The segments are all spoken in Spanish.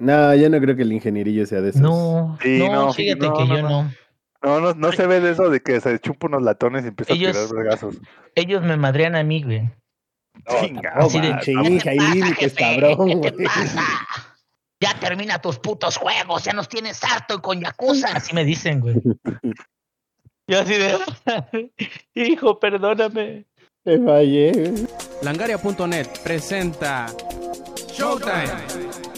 No, yo no creo que el ingenierillo sea de esos. No, Sí, no, no, fíjate no, que no, yo no. no. No, no, no se ve de eso de que se chupa unos latones y empieza Ellos- a tirar vergazos. Ellos me madrean a mí, güey. Chinga, No Así de- manches, ¿Qué te hay pasa, límites, cabrón, ¿Qué te güey. pasa? Ya termina tus putos juegos, ya nos tienes harto con Yakuza. Así me dicen, güey. Yo así de, hijo, perdóname. Te fallé. Langaria.net presenta Showtime.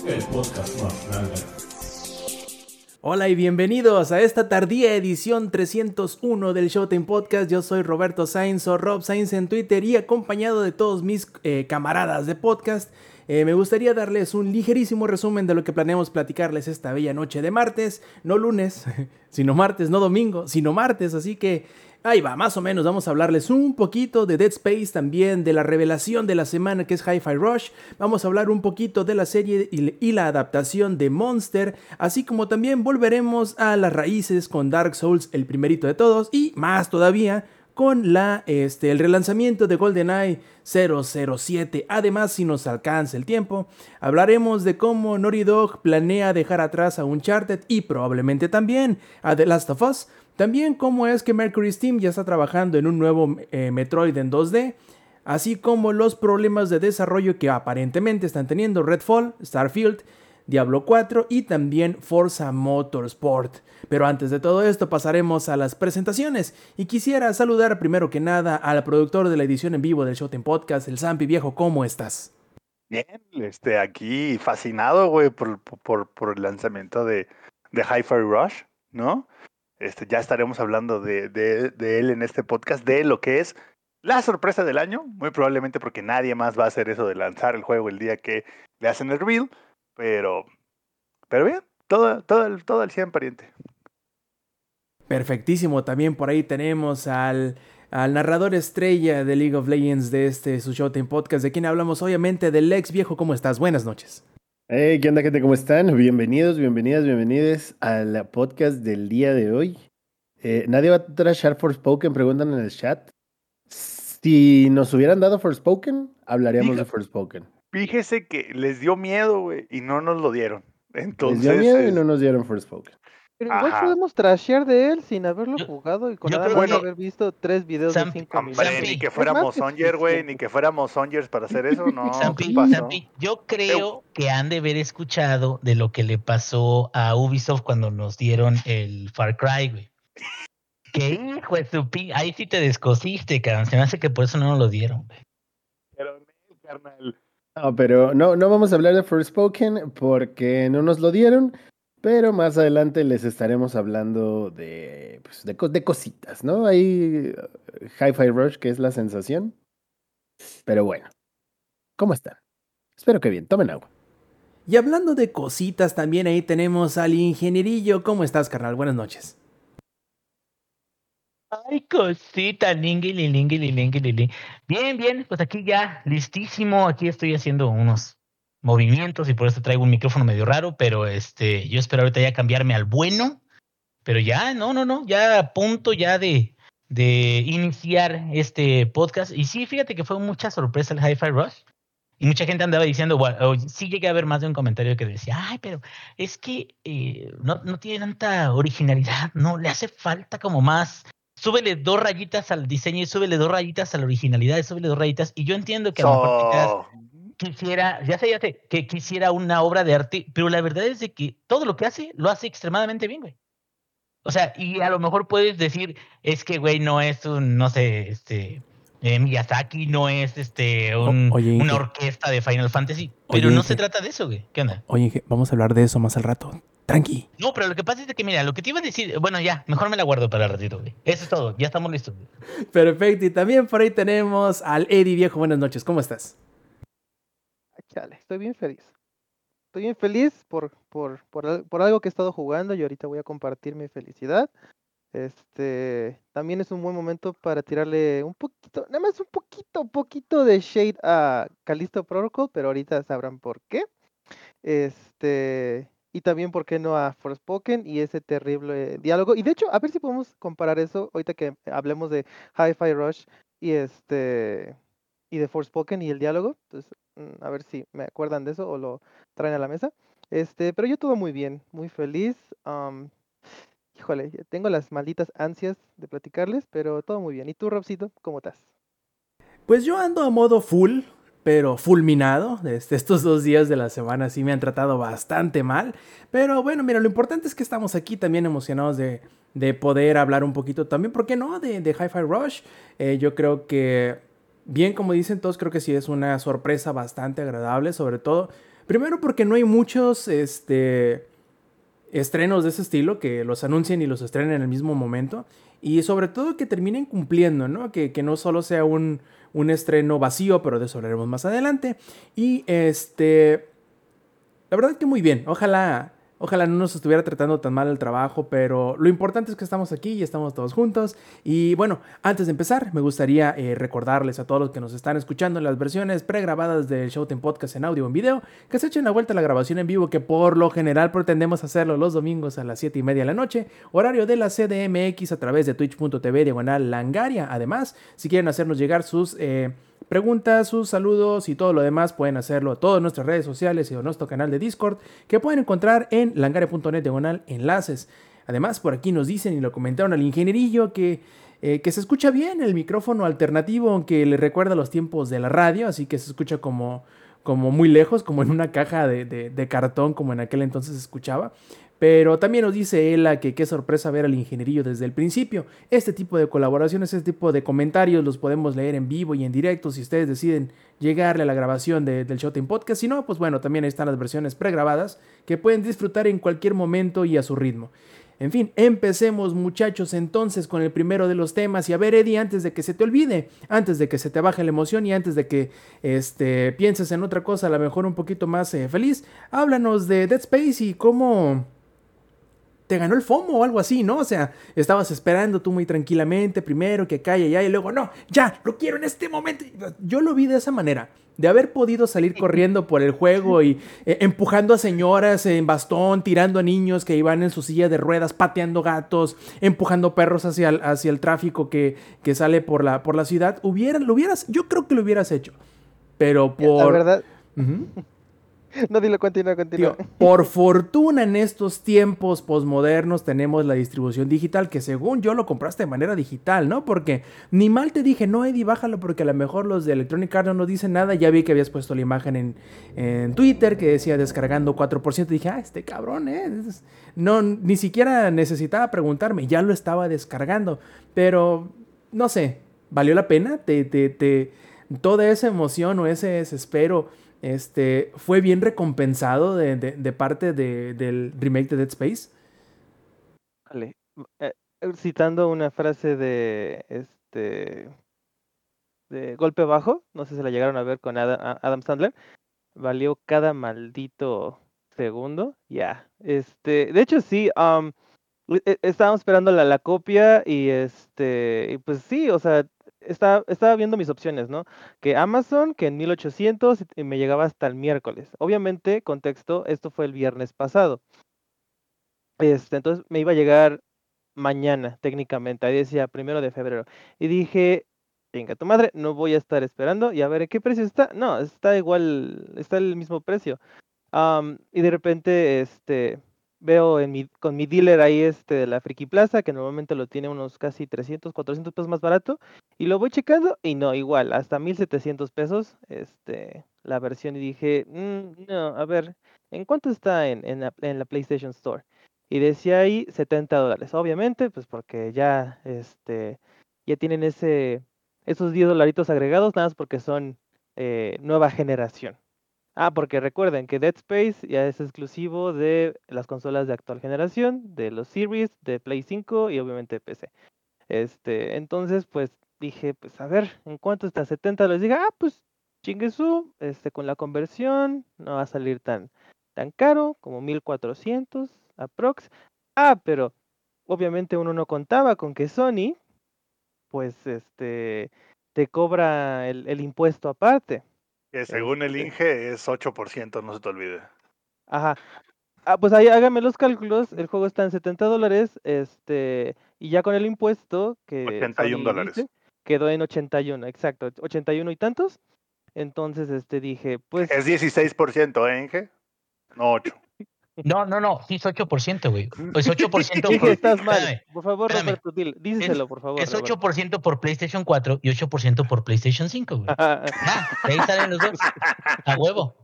Hola y bienvenidos a esta tardía edición 301 del Showtime Podcast. Yo soy Roberto Sainz o Rob Sainz en Twitter y acompañado de todos mis eh, camaradas de podcast. eh, me gustaría darles un ligerísimo resumen de lo que planeamos platicarles esta bella noche de martes, no lunes, sino martes, no domingo, sino martes, así que ahí va, más o menos vamos a hablarles un poquito de Dead Space, también de la revelación de la semana que es Hi-Fi Rush, vamos a hablar un poquito de la serie y la adaptación de Monster, así como también volveremos a las raíces con Dark Souls, el primerito de todos, y más todavía con la, este, el relanzamiento de GoldenEye 007. Además, si nos alcanza el tiempo, hablaremos de cómo Naughty Dog planea dejar atrás a Uncharted y probablemente también a The Last of Us. También cómo es que Mercury Steam ya está trabajando en un nuevo eh, Metroid en 2D. Así como los problemas de desarrollo que aparentemente están teniendo Redfall, Starfield, Diablo 4 y también Forza Motorsport. Pero antes de todo esto pasaremos a las presentaciones y quisiera saludar primero que nada al productor de la edición en vivo del Showtime Podcast, el Zampi Viejo, ¿cómo estás? Bien, este, aquí fascinado, güey, por, por, por el lanzamiento de, de Hi-Fi Rush, ¿no? Este, ya estaremos hablando de, él en este podcast, de lo que es la sorpresa del año, muy probablemente porque nadie más va a hacer eso de lanzar el juego el día que le hacen el reveal, pero, pero bien, todo, todo, el, todo el 100 pariente. Perfectísimo, también por ahí tenemos al, al narrador estrella de League of Legends de este su Showtime Podcast, de quien hablamos obviamente del ex viejo, ¿cómo estás? Buenas noches. Hey, ¿qué onda, gente? ¿Cómo están? Bienvenidos, bienvenidas, bienvenidos al podcast del día de hoy. Eh, ¿Nadie va a trashar Forspoken? Preguntan en el chat. Si nos hubieran dado Forspoken, hablaríamos de Forspoken. Fíjese que les dio miedo, güey, y no nos lo dieron. Entonces, Les dio miedo y no nos dieron Forspoken. Pero igual Ajá. podemos trashear de él sin haberlo Yo- jugado y con nada más que- haber visto tres videos Sam- de cinco Hombre, minutos. Zampi. ni que fuéramos más que Songer, güey, ni que fuéramos Songers para hacer eso, no. Zampi, yo creo que han de haber escuchado de lo que le pasó a Ubisoft cuando nos dieron el Far Cry, güey. Que hijo de su pi- ahí sí te descosiste, cabrón. Se me hace que por eso no nos lo dieron, güey. Pero, carnal, No, pero no, no vamos a hablar de Forspoken porque no nos lo dieron. Pero más adelante les estaremos hablando de, pues, de, de cositas, ¿no? Hay uh, Hi-Fi Rush, que es la sensación. Pero bueno, ¿cómo están? Espero que bien, tomen agua. Y hablando de cositas, también ahí tenemos al ingenierillo. ¿Cómo estás, carnal? Buenas noches. Ay, cosita, lingui, lingui, lingui, lingui. Bien, bien, pues aquí ya listísimo. Aquí estoy haciendo unos movimientos y por eso traigo un micrófono medio raro, pero este, yo espero ahorita ya cambiarme al bueno. Pero ya, no, no, no, ya a punto ya de, de iniciar este podcast. Y sí, fíjate que fue mucha sorpresa el Hi-Fi Rush. Y mucha gente andaba diciendo, bueno, o sí llegué a ver más de un comentario que decía, ay, pero es que eh, no, no tiene tanta originalidad, no, le hace falta como más súbele dos rayitas al diseño y súbele dos rayitas a la originalidad y súbele dos rayitas. Y yo entiendo que a lo mejor so- quisiera, ya sé, ya sé, que quisiera una obra de arte, pero la verdad es de que todo lo que hace, lo hace extremadamente bien, güey. O sea, y a lo mejor puedes decir, es que, güey, no es un, no sé, este, eh, Miyazaki, no es, este, un- O- oye, una orquesta de Final Fantasy, pero Oye, no se trata de eso, güey. ¿Qué onda? Oye, vamos a hablar de eso más al rato. Tranqui. No, pero lo que pasa es que, mira, lo que te iba a decir, bueno, ya, mejor me la guardo para el ratito, güey. Eso es todo, ya estamos listos, güey. Perfecto. Y también por ahí tenemos al Eddie Viejo. Buenas noches. ¿Cómo estás? Chale, estoy bien feliz. Estoy bien feliz por, por, por, por algo que he estado jugando y ahorita voy a compartir mi felicidad. Este, también es un buen momento para tirarle un poquito, nada más un poquito, poquito de shade a Callisto Protocol, pero ahorita sabrán por qué. Este, y también por qué no a Forspoken y ese terrible diálogo. Y de hecho, a ver si podemos comparar eso ahorita que hablemos de Hi-Fi Rush y este y de Forspoken y el diálogo. Entonces, a ver si me acuerdan de eso o lo traen a la mesa. Este, pero yo todo muy bien, muy feliz. híjole, tengo las malditas ansias de platicarles, pero todo muy bien. ¿Y tú, Robcito, cómo estás? Pues yo ando a modo full, pero fulminado. Este, estos dos días de la semana sí me han tratado bastante mal. Pero bueno, mira, lo importante es que estamos aquí también emocionados de, de poder hablar un poquito también, ¿por qué no? De, de Hi-Fi Rush. Eh, yo creo que, bien como dicen todos, creo que sí es una sorpresa bastante agradable, sobre todo. Primero porque no hay muchos este, estrenos de ese estilo que los anuncien y los estrenen en el mismo momento. Y sobre todo que terminen cumpliendo, ¿no? Que, que no solo sea un, un estreno vacío, pero de eso hablaremos más adelante. Y este, la verdad que muy bien. Ojalá, ojalá no nos estuviera tratando tan mal el trabajo, pero lo importante es que estamos aquí y estamos todos juntos. Y bueno, antes de empezar, me gustaría eh, recordarles a todos los que nos están escuchando en las versiones pregrabadas del Showtime Podcast en audio o en video, que se echen la vuelta a la grabación en vivo, que por lo general pretendemos hacerlo los domingos a las 7 y media de la noche, horario de la CDMX a través de twitch.tv diagonal langaria. Además, si quieren hacernos llegar sus... Eh, preguntas, sus saludos y todo lo demás pueden hacerlo a todas nuestras redes sociales y a nuestro canal de Discord que pueden encontrar en langare.net diagonal enlaces. Además, por aquí nos dicen y lo comentaron al ingenierillo que, eh, que se escucha bien el micrófono alternativo, aunque le recuerda los tiempos de la radio, así que se escucha como, como muy lejos, como en una caja de, de, de cartón, como en aquel entonces se escuchaba. Pero también nos dice Ela que qué sorpresa ver al ingenierillo desde el principio. Este tipo de colaboraciones, este tipo de comentarios los podemos leer en vivo y en directo si ustedes deciden llegarle a la grabación de, del Showtime Podcast. Si no, pues bueno, también están las versiones pregrabadas que pueden disfrutar en cualquier momento y a su ritmo. En fin, empecemos muchachos entonces con el primero de los temas y a ver Eddie, antes de que se te olvide, antes de que se te baje la emoción y antes de que este, pienses en otra cosa a lo mejor un poquito más eh, feliz, háblanos de Dead Space y cómo te ganó el FOMO o algo así, ¿no? O sea, estabas esperando tú muy tranquilamente primero que calla ya y luego no, ya, lo quiero en este momento. Yo lo vi de esa manera, de haber podido salir corriendo por el juego y eh, empujando a señoras en bastón, tirando a niños que iban en su silla de ruedas, pateando gatos, empujando perros hacia el, hacia el tráfico que, que sale por la, por la ciudad. Hubiera, lo hubieras, yo creo que lo hubieras hecho, pero por... La verdad. no, dilo, continúa, continúa. Por fortuna en estos tiempos posmodernos tenemos la distribución digital que según yo lo compraste de manera digital, ¿no? Porque ni mal te dije, no, Eddie, bájalo porque a lo mejor los de Electronic Arts no dicen nada. Ya vi que habías puesto la imagen en, en Twitter que decía descargando 4%. Dije, ah, este cabrón, ¿eh? No, ni siquiera necesitaba preguntarme, ya lo estaba descargando. Pero, no sé, ¿valió la pena? ¿Te, te, te, toda esa emoción o ese desespero este, fue bien recompensado de, de- parte de- del remake de Dead Space. Vale. eh, eh, citando una frase de este de golpe bajo, no sé si la llegaron a ver con Adam, Sandler, valió cada maldito segundo, ya. Este, de hecho sí, am, e- e- estábamos esperando la, la copia y este, y pues sí, o sea, estaba, estaba viendo mis opciones, ¿no? Que Amazon, que en 1800 y- y me llegaba hasta el miércoles. Obviamente, contexto, esto fue el viernes pasado. Este, entonces me iba a llegar mañana, técnicamente. Ahí decía primero de febrero. Y dije, venga, tu madre, no voy a estar esperando y a ver, ¿en qué precio está? No, está igual, está el mismo precio. Y de repente, este, veo en mi, con mi dealer ahí, este, de la Friki Plaza, que normalmente lo tiene unos casi 300, 400 pesos más barato, y lo voy checando y no, igual, hasta 1700 pesos, este, la versión, y dije, "Mm, no, a ver, ¿en cuánto está en, en la, en la PlayStation Store? Y decía ahí 70 dólares, obviamente, pues porque ya, este, ya tienen ese, esos 10 dolaritos agregados, nada más porque son eh, nueva generación. Ah, porque recuerden que Dead Space ya es exclusivo de las consolas de actual generación, de los Series, de Play 5 y obviamente de PC. Este, entonces, pues dije, pues a ver, ¿en cuánto está? 70 les dije, ah, pues chinguesú, este, con la conversión no va a salir tan, tan caro, como 1400 aprox. Ah, pero obviamente uno no contaba con que Sony, pues, este, te cobra el impuesto aparte. Que según el. Inge es 8%, no se te olvide. Ajá. Ah, pues ahí hágame los cálculos. El juego está en 70 dólares. Este, y ya con el impuesto que 81 Sony dólares. quedó en 81, exacto, 81 y tantos. Entonces, este dije, pues, Es 16%, ¿eh, Inge? No 8. No, no, no, es 8%, güey. Es 8% Dije, por, estás mal. espérame, Por favor, espérame. Roberto, díselo, por favor. es Roberto. 8% por PlayStation 4 y 8% por PlayStation 5, güey. Ah, ahí salen los dos. A huevo.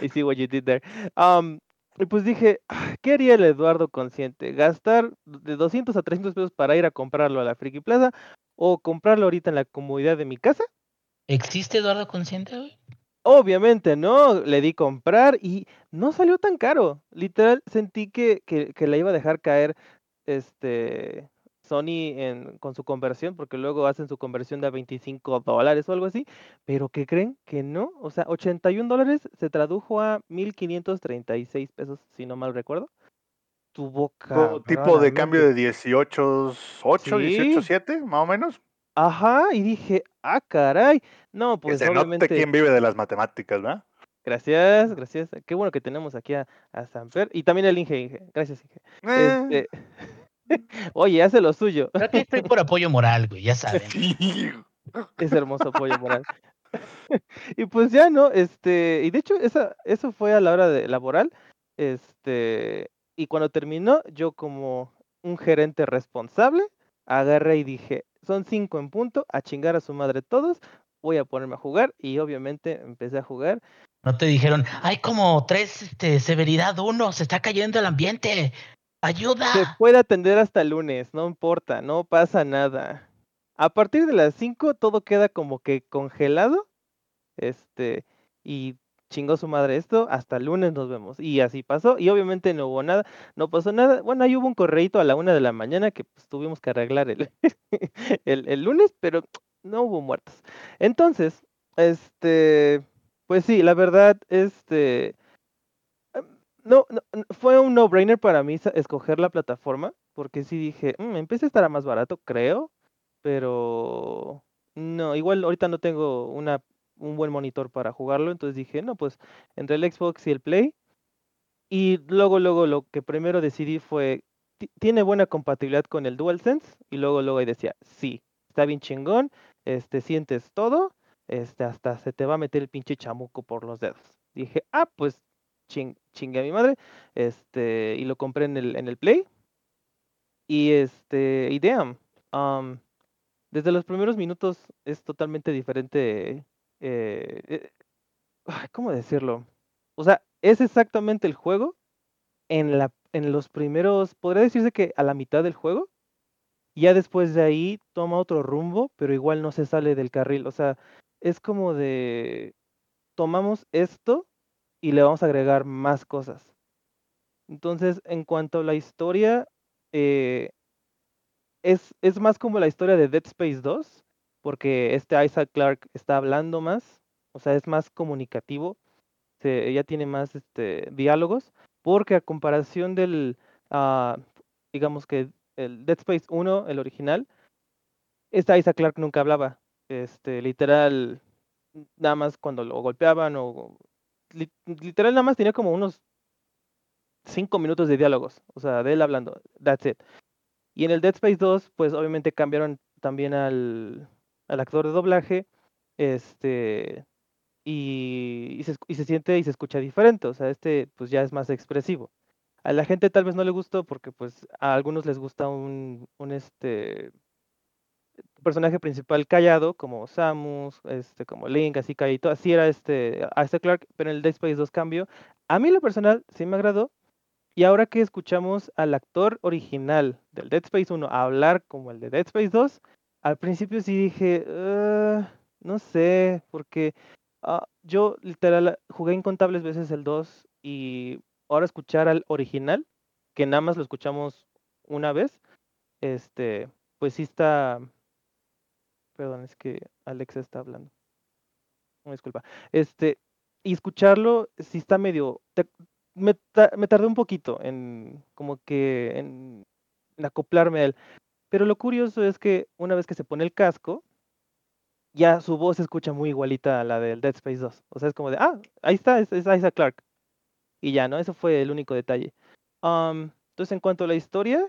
I see what you did there. Um, y pues dije, "Ah, ¿qué haría el Eduardo consciente? ¿Gastar de 200 a 300 pesos para ir a comprarlo a la Friki Plaza o comprarlo ahorita en la comodidad de mi casa? ¿Existe Eduardo Consciente, güey? Obviamente no, le di comprar y no salió tan caro. Literal, sentí que, que, que la iba a dejar caer este Sony en, con su conversión, porque luego hacen su conversión de a 25 dólares o algo así, pero ¿qué creen? Que no, o sea, 81 dólares se tradujo a 1536 pesos, si no mal recuerdo. Tuvo Co- tipo de cambio de 18, 8, Sí. 18, 7, más o menos. Ajá, y dije, ah, caray. No, Que pues se note obviamente. quién vive de las matemáticas, ¿verdad? Gracias, gracias. Qué bueno que tenemos aquí a, a Samper y también el Inge, Inge. Gracias, Inge. Eh, Este, Oye, hace lo suyo. Creo que estoy por apoyo moral, güey, ya saben. sí. Es hermoso apoyo moral. y pues ya, ¿no? Este, y de hecho, esa, eso fue a la hora de laboral. Este, y cuando terminó, yo como un gerente responsable, agarré y dije, son cinco en punto, a chingar a su madre todos, voy a ponerme a jugar. Y obviamente empecé a jugar. No te dijeron, hay como tres este, severidad uno, se está cayendo el ambiente. Se ¡Ayuda! puede atender hasta el lunes, no importa, no pasa nada. A partir de las 5 todo queda como que congelado. Este, y chingó su madre esto, hasta el lunes nos vemos. Y así pasó, y obviamente no hubo nada, no pasó nada. Bueno, ahí hubo un correíto a la una de la mañana que pues, tuvimos que arreglar el, el, el lunes, pero no hubo muertos. Entonces, este, pues sí, la verdad, este, em, no, no, fue un no-brainer para mí escoger la plataforma, porque sí dije, "Mm, en PC estará más barato, creo, pero no, igual ahorita no tengo una, un buen monitor para jugarlo, entonces dije, no, pues entre el Xbox y el Play, y luego, luego lo que primero decidí fue, "Ti- ¿tiene buena compatibilidad con el DualSense? Y luego, luego ahí decía, sí, está bien chingón, este, sientes todo, este, hasta se te va a meter el pinche chamuco por los dedos. Dije, ah, pues ching, chingue a mi madre, este, y lo compré en el, en el Play. Y este, y damn, um, desde los primeros minutos es totalmente diferente. Eh, eh, ¿cómo decirlo? O sea, es exactamente el juego en la, en los primeros, podría decirse que a la mitad del juego. Ya después de ahí toma otro rumbo, pero igual no se sale del carril. O sea, es como de tomamos esto y le vamos a agregar más cosas. Entonces, en cuanto a la historia, eh, es, es más como la historia de Dead Space 2, porque este Isaac Clarke está hablando más, o sea, es más comunicativo, se, ya tiene más este, diálogos, porque a comparación del, ah, digamos que el Dead Space 1, el original, este Isaac Clarke nunca hablaba, este, literal, nada más cuando lo golpeaban o li- literal nada más tenía como unos cinco minutos de diálogos, o sea, de él hablando, that's it. Y en el Dead Space 2, pues obviamente cambiaron también al, al actor de doblaje, este, y, y se, y se siente y se escucha diferente, o sea, este pues ya es más expresivo. A la gente tal vez no le gustó porque pues a algunos les gusta un, este personaje principal callado, como Samus, este, como Link, así calladito, así era este Isaac Clarke, pero en el Dead Space 2 cambio. A mí lo personal sí me agradó, y ahora que escuchamos al actor original del Dead Space 1 hablar como el de Dead Space 2, al principio sí dije, "Ah, no sé, porque ah, yo literal jugué incontables veces el 2 y ahora escuchar al original, que nada más lo escuchamos una vez, este, pues sí está, perdón, es que Alexa está hablando. Disculpa. Este, y escucharlo sí está medio, te- me, me tardé un poquito en como que en, en acoplarme a él. Pero lo curioso es que una vez que se pone el casco, ya su voz se escucha muy igualita a la del Dead Space 2. O sea, es como de, ah, ahí está, es, Isaac Clarke. Y ya, ¿no? Eso fue el único detalle. Entonces, en cuanto a la historia,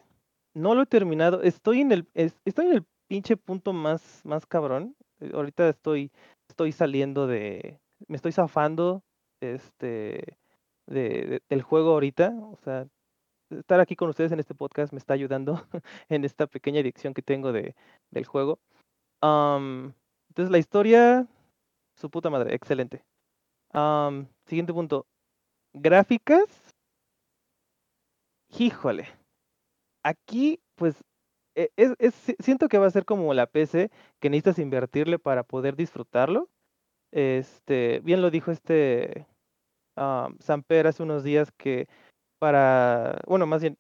no lo he terminado. Estoy en el, es- estoy en el pinche punto más, más cabrón. Eh, Ahorita estoy, estoy saliendo de, me estoy zafando, este, de- de- del juego ahorita. O sea, estar aquí con ustedes en este podcast me está ayudando en esta pequeña adicción que tengo de, del juego. Am, entonces, la historia, su puta madre, excelente. Siguiente punto. Gráficas. Híjole. Aquí, pues, e- es, es- si- siento que va a ser como la PC que necesitas invertirle para poder disfrutarlo. Este, bien lo dijo este um, Samper hace unos días que para, bueno, más bien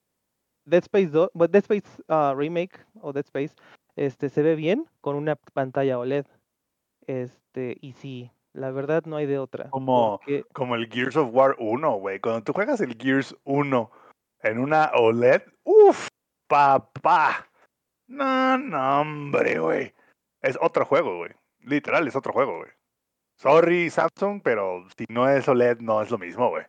Dead Space 2, bueno, Dead Space ah, Remake o Dead Space, este se ve bien con una pantalla OLED. Este, y sí, la verdad no hay de otra. Como- porque- Como el Gears of War 1, güey. Cuando tú juegas el Gears 1 en una OLED, uff, papá. No, no, hombre, güey. Es otro juego, güey. Literal, es otro juego, güey. Sorry, Samsung, pero si no es OLED, no es lo mismo, güey.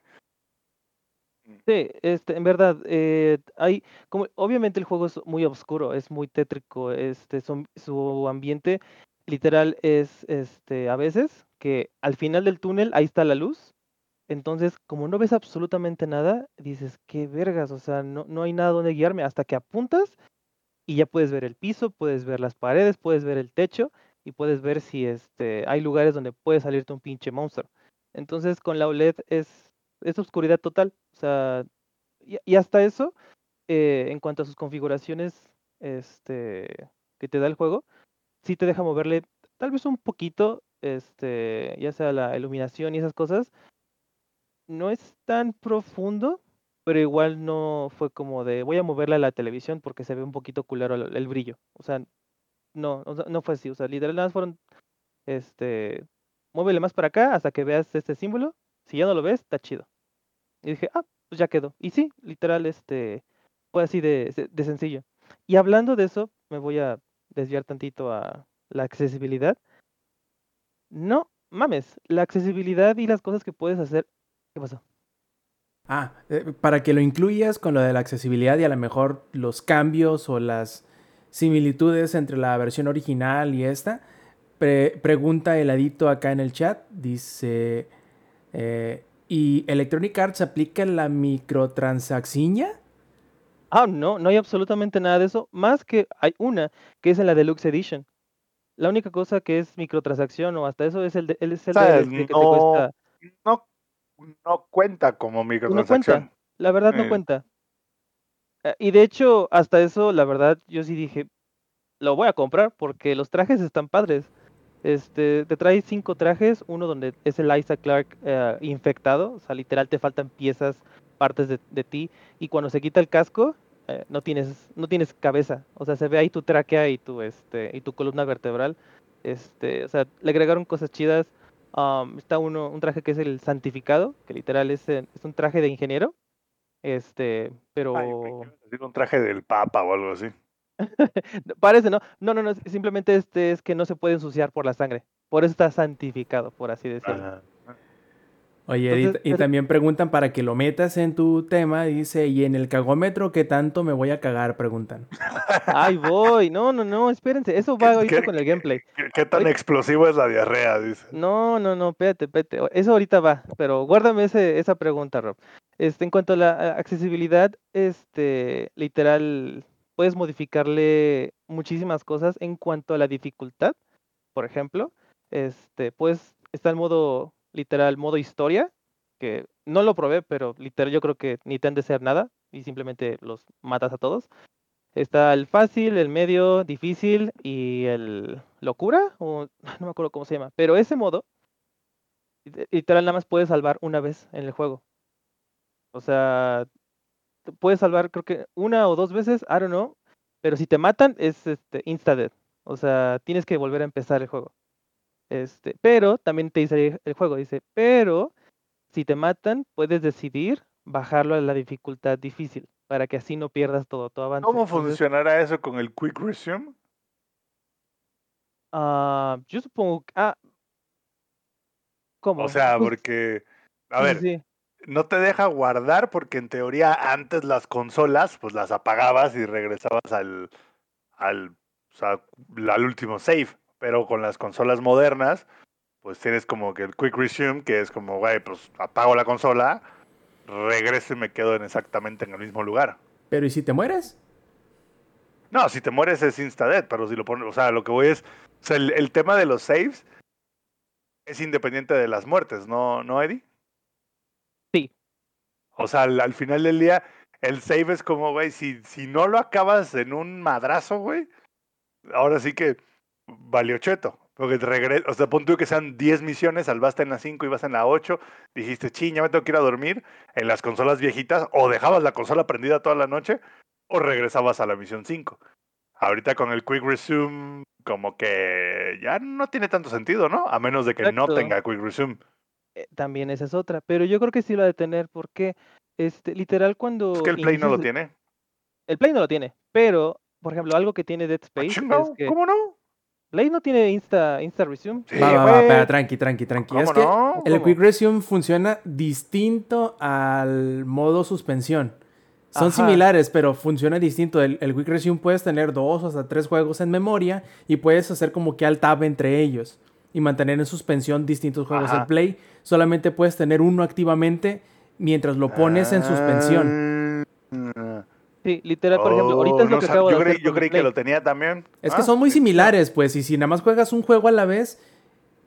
Sí, este, en verdad, eh, hay, como, obviamente el juego es muy oscuro, es muy tétrico, este, su, su ambiente literal es, este, a veces que al final del túnel ahí está la luz, entonces como no ves absolutamente nada, dices, qué vergas, o sea, no, no hay nada donde guiarme hasta que apuntas y ya puedes ver el piso, puedes ver las paredes, puedes ver el techo y puedes ver si, este, hay lugares donde puede salirte un pinche monstruo. Entonces con la OLED es, es oscuridad total. O sea, y, hasta eso, eh, en cuanto a sus configuraciones este, que te da el juego, sí te deja moverle tal vez un poquito, este, ya sea la iluminación y esas cosas. No es tan profundo, pero igual no fue como de voy a moverla a la televisión porque se ve un poquito culero el, brillo. O sea, no, no fue así. O sea, literal nada más fueron, este, muévele más para acá hasta que veas este símbolo. Si ya no lo ves, está chido. Y dije, ah, pues ya quedó. Y sí, literal, este, fue así de, de sencillo. Y hablando de eso, me voy a desviar tantito a la accesibilidad. No, mames, la accesibilidad y las cosas que puedes hacer. ¿Qué pasó? Ah, eh, para que lo incluyas con lo de la accesibilidad y a lo mejor los cambios o las similitudes entre la versión original y esta, pre- pregunta heladito acá en el chat, dice, eh, ¿y Electronic Arts aplica la microtransacción? Ah, no, no hay absolutamente nada de eso, más que hay una que es en la Deluxe Edition. La única cosa que es microtransacción o hasta eso es el, de- el- es el O sea, DLC que te no- cuesta. No, no cuenta como No microtransacción. cuenta, la verdad no Eh. cuenta. Eh, Y de hecho, hasta eso, la verdad, yo sí dije, lo voy a comprar porque los trajes están padres. Este, te trae cinco trajes, uno donde es el Isaac Clark eh, infectado, o sea, literal te faltan piezas, partes de, de ti, y cuando se quita el casco, eh, no tienes, no tienes cabeza, o sea, se ve ahí tu tráquea y tu, este, y tu columna vertebral, este, o sea, le agregaron cosas chidas. Um, está uno, un traje que es el santificado, que literal es, eh, es un traje de ingeniero, este, pero un traje del Papa o algo así. No, Parece, ¿no? No, no, no, simplemente este es que no se puede ensuciar por la sangre. Por eso está santificado, por así decirlo. Ajá. Oye, y- Entonces, y, pero- también preguntan para que lo metas en tu tema, dice, ¿y en el cagómetro qué tanto me voy a cagar? Preguntan. Ay, voy. No, no, no, espérense. Eso va ¿Qué- ahorita con el gameplay. ¿Qué, qué tan explosivo es la diarrea? Dice. No, no, no, espérate, espérate. Eso ahorita va, pero guárdame ese, esa pregunta, Rob. Este, en cuanto a la accesibilidad, este, literal, puedes modificarle muchísimas cosas en cuanto a la dificultad. Por ejemplo, este, pues está el modo, literal, modo historia, que no lo probé, pero literal yo creo que ni te han de ser nada y simplemente los matas a todos. Está el fácil, el medio, difícil y el locura, o no me acuerdo cómo se llama, pero ese modo, lit- literal nada más puedes salvar una vez en el juego. O sea, puedes salvar creo que una o dos veces, I don't know, pero si te matan es este insta death. O sea, tienes que volver a empezar el juego. Este, pero también te dice el juego, dice, pero si te matan, puedes decidir bajarlo a la dificultad difícil para que así no pierdas todo tu avance. ¿Cómo Entonces, funcionará eso con el Quick Resume? ah, yo supongo que, ah, ¿cómo? O sea, porque, a sí, ver, sí. No te deja guardar porque en teoría antes las consolas pues las apagabas y regresabas al, al, o sea, al último save, pero con las consolas modernas pues tienes como que el quick resume que es como, güey, pues apago la consola regreso y me quedo en exactamente en el mismo lugar. Pero ¿y si te mueres? No, si te mueres es insta-dead, pero si lo pones, o sea, lo que voy es, o sea, el, el tema de los saves es independiente de las muertes, ¿no, ¿no Eddie? O sea, al, al final del día, el save es como, güey, si, si no lo acabas en un madrazo, güey, ahora sí que valió cheto. Porque te regre- o sea, pon tú que sean 10 misiones, salvaste en la 5 y vas en la 8, dijiste, ching, ya me tengo que ir a dormir en las consolas viejitas, o dejabas la consola prendida toda la noche, o regresabas a la misión 5. Ahorita con el Quick Resume, como que ya no tiene tanto sentido, ¿no? A menos de que no tenga Quick Resume. Eh, También esa es otra. Pero yo creo que sí lo ha de tener porque, este, literal, cuando. Es que el Play no lo tiene. El Play no lo tiene. Pero, por ejemplo, algo que tiene Dead Ah, Space es que ¿Cómo no? Play no tiene Insta, Insta Resume. Sí, va, va, va, tranqui, tranqui, tranqui. ¿Cómo Es que no? el ¿Cómo? Quick Resume funciona distinto al modo suspensión. Son Ajá. similares, pero funciona distinto. El, el Quick Resume puedes tener dos o hasta tres juegos en memoria y puedes hacer como que alt tab entre ellos y mantener en suspensión distintos juegos. Ajá. El Play solamente puedes tener uno activamente mientras lo pones en suspensión. Ah. Sí, literal, por ejemplo, ahorita Oh, es lo no que acabo yo de creí, hacer yo creí que lo tenía también. Es que Ah, son muy similares, pues, y si nada más juegas un juego a la vez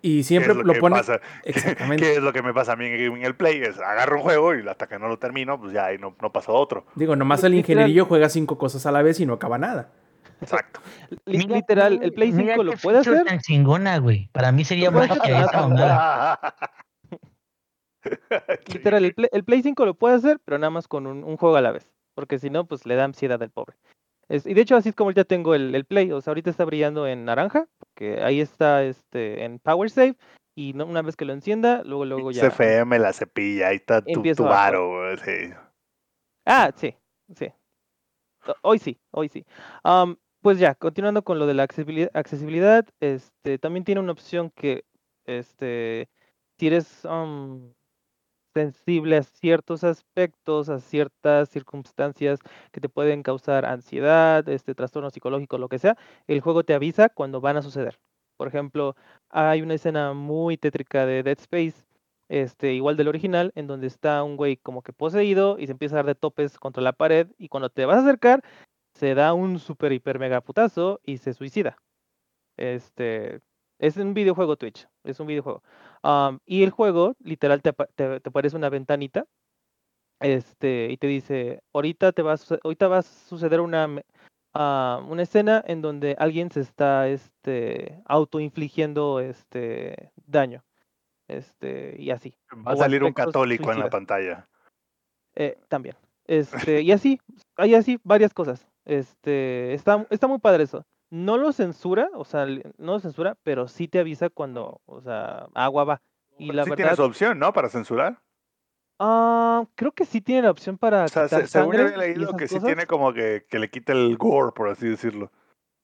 y ¿qué siempre lo, pones... pasa? Exactamente. ¿Qué es lo que me pasa a mí en el Play? Es agarro un juego y hasta que no lo termino, pues ya ahí no, no pasó otro. Digo, nomás el ingenierillo juega cinco cosas a la vez y no acaba nada. Exacto. Literal, el Play mira 5 lo puede hacer. tan chingona, güey. Para mí sería magia pero esa. Sí. Literal, el Play, el Play 5 lo puede hacer, pero nada más con un, un juego a la vez. Porque si no, pues le da ansiedad al pobre. Es- y de hecho, así es como ya tengo el, el Play. O sea, ahorita está brillando en naranja, porque ahí está este en Power Save. Y no- una vez que lo encienda, luego, luego ya. CFM, la cepilla, ahí está tu, tu varo, güey, sí. Ah, sí, sí. Hoy sí, hoy sí. Am, pues ya, continuando con lo de la accesibilidad, este, también tiene una opción que, este, si eres am, sensible a ciertos aspectos, a ciertas circunstancias que te pueden causar ansiedad, este, trastorno psicológico, lo que sea, el juego te avisa cuando van a suceder. Por ejemplo, hay una escena muy tétrica de Dead Space este, igual del original, en donde está un güey como que poseído y se empieza a dar de topes contra la pared y cuando te vas a acercar se da un super hiper mega putazo y se suicida. Este, es un videojuego Twitch, es un videojuego. Am, y el juego literal te, te, te aparece una ventanita este, y te dice, ahorita, te va a, ahorita va a suceder una, ah, una escena en donde alguien se está este, autoinfligiendo este, daño. Este, y así. Va a salir un católico en la pantalla. Eh, también. Este, y así, hay así varias cosas. Este, está, está muy padre eso. No lo censura, o sea, no lo censura, pero sí te avisa cuando, o sea, agua va. Y Pero la sí verdad, tiene su opción, ¿no? Para censurar. ah, creo que sí tiene la opción para O sea, se- según había leído que sí tiene como que, que le quita el gore, por así decirlo.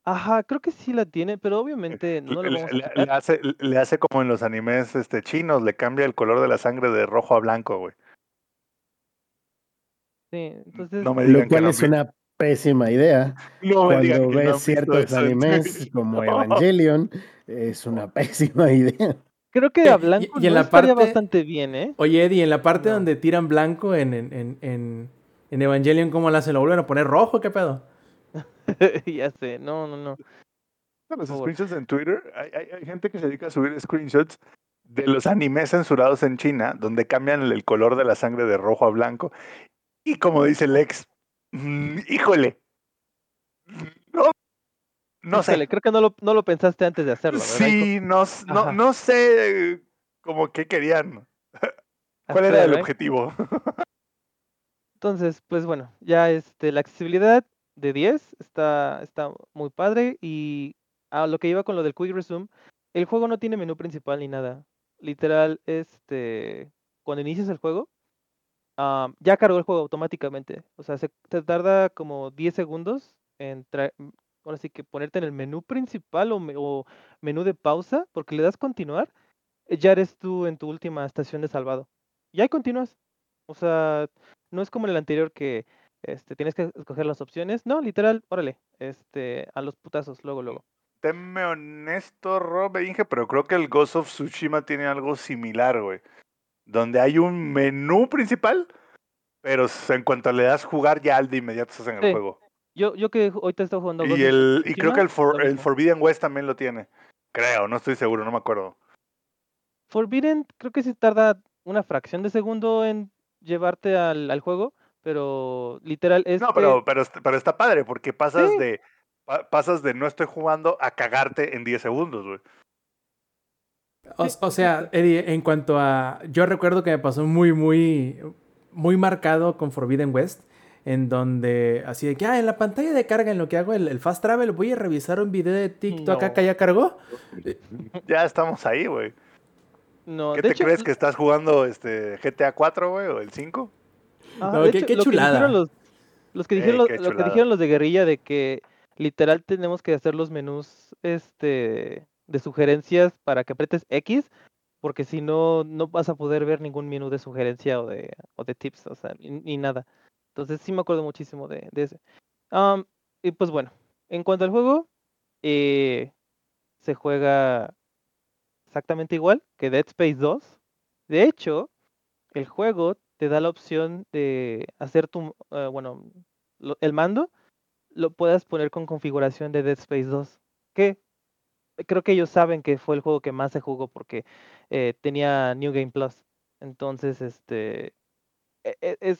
Ajá, creo que sí la tiene, pero obviamente no Le, lo vamos a le- le hace, le hace como en los animes este, chinos, le cambia el color de la sangre de rojo a blanco, güey. Sí, entonces, No me Lo que cual no es una pésima idea. no Cuando no ves ciertos animes como Evangelion, es una pésima idea. creo que Eh, a y- blanco y en no la parte- bastante bien, ¿eh? Oye, Eddie, en la parte No. donde tiran blanco en, en, en, en, en Evangelion, ¿cómo la hacen? ¿Lo vuelven a poner rojo? ¿Qué pedo? ya sé, no, no, no. Los screenshots en Twitter, hay, hay- hay gente que se dedica a subir screenshots de los animes censurados en China, donde cambian el, el color de la sangre de rojo a blanco. Y como dice Lex, mm, híjole, no, no sé. Híjole, creo que no lo, no lo pensaste antes de hacerlo, ¿verdad? Sí, no, no, sé como qué querían. ¿Cuál era el objetivo? Entonces, pues bueno, ya este, la accesibilidad de 10 está, está muy padre y a lo que iba con lo del Quick Resume, el juego no tiene menú principal ni nada. Literal, este, cuando inicias el juego, ya cargó el juego automáticamente. O sea, se te tarda como 10 segundos en mm, ahora que ponerte en el menú principal o, me- o menú de pausa, porque le das continuar, eh, ya eres tú en tu última estación de salvado. Y ahí continúas. O sea, no es como en el anterior que este, tienes que escoger las opciones. No, literal, órale, este, a los putazos, luego, luego. Tenme honesto, Rob Inge, pero creo que el Ghost of Tsushima tiene algo similar, güey. Donde hay un menú principal, pero en cuanto le das jugar, ya de inmediato estás en el Sí. juego. Yo, yo que ahorita estoy jugando Y, el, y creo que el, For- el. Forbidden West también lo tiene. Creo, no estoy seguro, no me acuerdo. Forbidden creo que sí tarda una fracción de segundo en llevarte al, al juego, pero literal es No, que- pero, pero, pero está padre porque pasas Sí. de pa- pasas de no estoy jugando a cagarte en 10 segundos, güey. O, o sea, Eddie, en cuanto a. Yo recuerdo que me pasó muy, muy. Muy marcado con Forbidden West. En donde, así de que, ah, en la pantalla de carga, en lo que hago el, el fast travel, voy a revisar un video de TikTok No. acá ya cargó. Ya estamos ahí, güey. no, ¿Qué de te hecho, crees que estás jugando este GTA 4, güey, o el 5? ajá, No, qué- hecho, qué lo que dijeron chulada. los, los que Eh, dijeron los, lo que chulada. dijeron los de guerrilla de que literal tenemos que hacer los menús este de sugerencias para que apretes X porque si no no vas a poder ver ningún menú de sugerencia o de o de tips, o sea, ni, nada. Entonces sí me acuerdo muchísimo de, ese. Y pues bueno, en cuanto al juego, eh, se juega exactamente igual que Dead Space 2. De hecho, el juego te da la opción de hacer tu, eh, bueno, el mando lo puedas poner con configuración de Dead Space 2. Que creo que ellos saben que fue el juego que más se jugó porque eh, tenía New Game Plus. Entonces, este, e- e- es,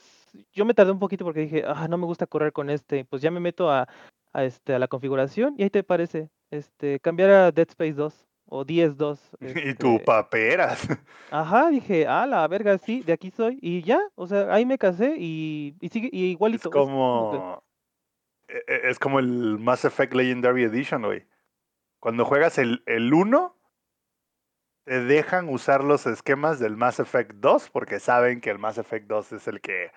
yo me tardé un poquito porque dije, ah, no me gusta correr con este. Pues ya me meto a, a, este, a la configuración y ahí te parece, este, cambiar a Dead Space 2 o 10-2. Y tu este, paperas. Ajá, dije, ah, la verga, sí, de aquí soy. Y ya, o sea, ahí me casé y, y sigue, y igualito. es como e- Es como el Mass Effect Legendary Edition, güey. Cuando juegas el, el 1, te dejan usar los esquemas del Mass Effect 2 porque saben que el Mass Effect 2 es el que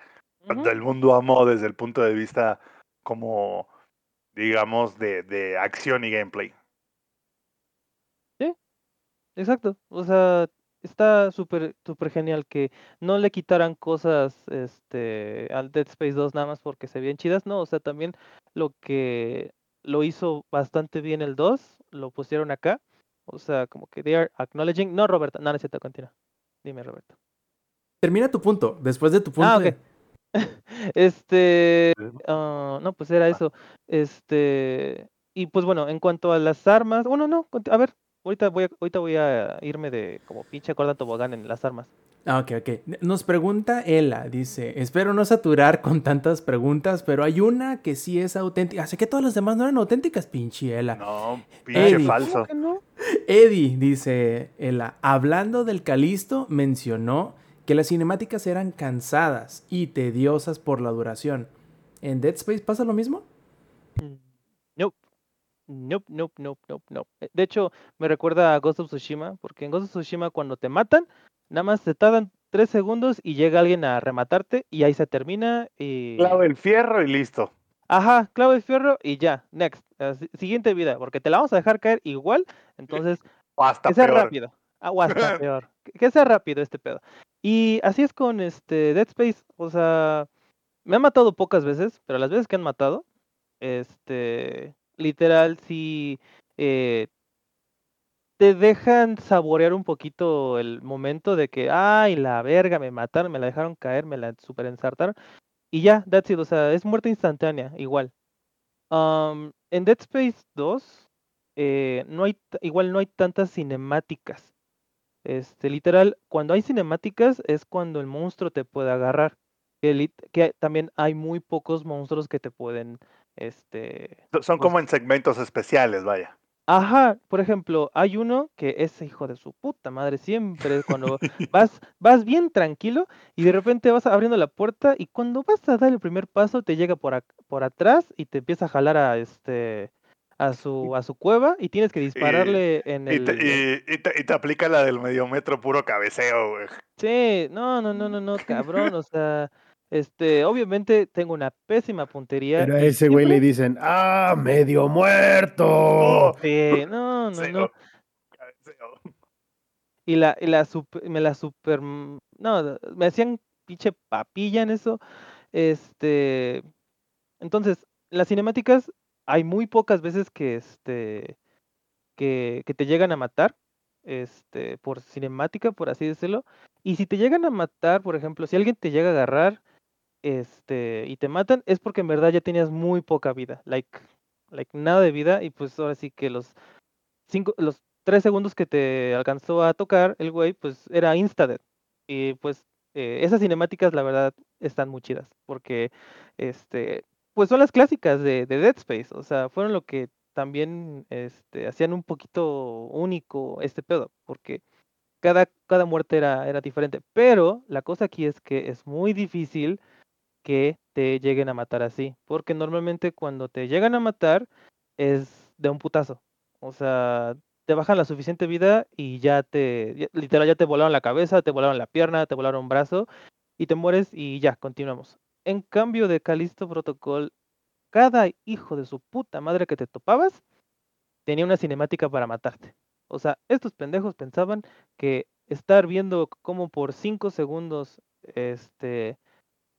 todo el mundo amó desde el punto de vista como, digamos, de, de acción y gameplay. Exacto, o sea, está súper, súper genial que no le quitaran cosas, este, al Dead Space 2 nada más porque se veían chidas, no, o sea, también lo que lo hizo bastante bien el 2, lo pusieron acá, o sea, como que they are acknowledging, no, Roberto, no, no es cierto, continúa, dime, Roberto. Termina tu punto. Después de tu punto. Ah, ok. Este, ah, no, pues era eso. Este, y pues bueno, en cuanto a las armas, bueno, no, a ver, ahorita voy a, ahorita voy a irme de como pinche corda tobogán en las armas. Ah, ok, ok. Nos pregunta Ela, dice, espero no saturar con tantas preguntas, pero hay una que sí es auténtica. Así que todas las demás no eran auténticas, pinche Ela. No, pinche Eddie. falso. Eddie, dice Ela, hablando del Calisto, mencionó que las cinemáticas eran cansadas y tediosas por la duración. ¿En Dead Space pasa lo mismo? Mm, Nope. Nope, nope, nope, nope, nope. De hecho, me recuerda a Ghost of Tsushima, porque en Ghost of Tsushima cuando te matan, nada más te tardan tres segundos y llega alguien a rematarte y ahí se termina y... Clava el fierro y listo. Ajá, clavo de fierro y ya, next. eh, si- siguiente vida, porque te la vamos a dejar caer igual, entonces O hasta que sea peor. rápido. Ah, o hasta peor. Que, que sea rápido este pedo. Y así es con este Dead Space, o sea, me han matado pocas veces, pero las veces que han matado, este, literal sí eh, te dejan saborear un poquito el momento de que, ay, la verga, me mataron, me la dejaron caer, me la super ensartaron. Y ya, that's it, o sea, es muerte instantánea, igual. Am, en Dead Space 2, eh, no hay, igual no hay tantas cinemáticas. Este, literal, cuando hay cinemáticas es cuando el monstruo te puede agarrar. Que, que también hay muy pocos monstruos que te pueden, este, So- Son pues- como en segmentos especiales, vaya. Ajá, por ejemplo, hay uno que es hijo de su puta madre, siempre cuando vas, vas bien tranquilo y de repente vas abriendo la puerta y cuando vas a dar el primer paso te llega por, ac- por atrás y te empieza a jalar a este a su a su cueva y tienes que dispararle en Y el te, y te, y te aplica la del medio metro puro cabeceo, güey. Sí, no, no, no, no, no, cabrón, o sea, este, obviamente tengo una pésima puntería. Pero a ese güey le dicen, ¡ah, medio muerto! Sí, no, no, no. Y la, y la super, me la super, mm, no, me hacían pinche papilla en eso. Este, entonces, las cinemáticas hay muy pocas veces que este, que, que te llegan a matar, este, por cinemática, por así decirlo. Y si te llegan a matar, por ejemplo, si alguien te llega a agarrar, este, y te matan, es porque en verdad ya tenías muy poca vida, like, like nada de vida, y pues ahora sí que los cinco, los tres segundos que te alcanzó a tocar el güey, pues era insta Y pues eh, esas cinemáticas, la verdad, están muy chidas, porque este, pues son las clásicas de, de Dead Space, o sea, fueron lo que también este, hacían un poquito único este pedo, porque cada, cada muerte era, era diferente. Pero la cosa aquí es que es muy difícil que te lleguen a matar así, porque normalmente cuando te llegan a matar es de un putazo. O sea, te bajan la suficiente vida y ya te, literal, ya te volaron la cabeza, te volaron la pierna, te volaron un brazo y te mueres y ya, continuamos. En cambio de Calisto Protocol, cada hijo de su puta madre que te topabas tenía una cinemática para matarte. O sea, estos pendejos pensaban que estar viendo como por cinco segundos este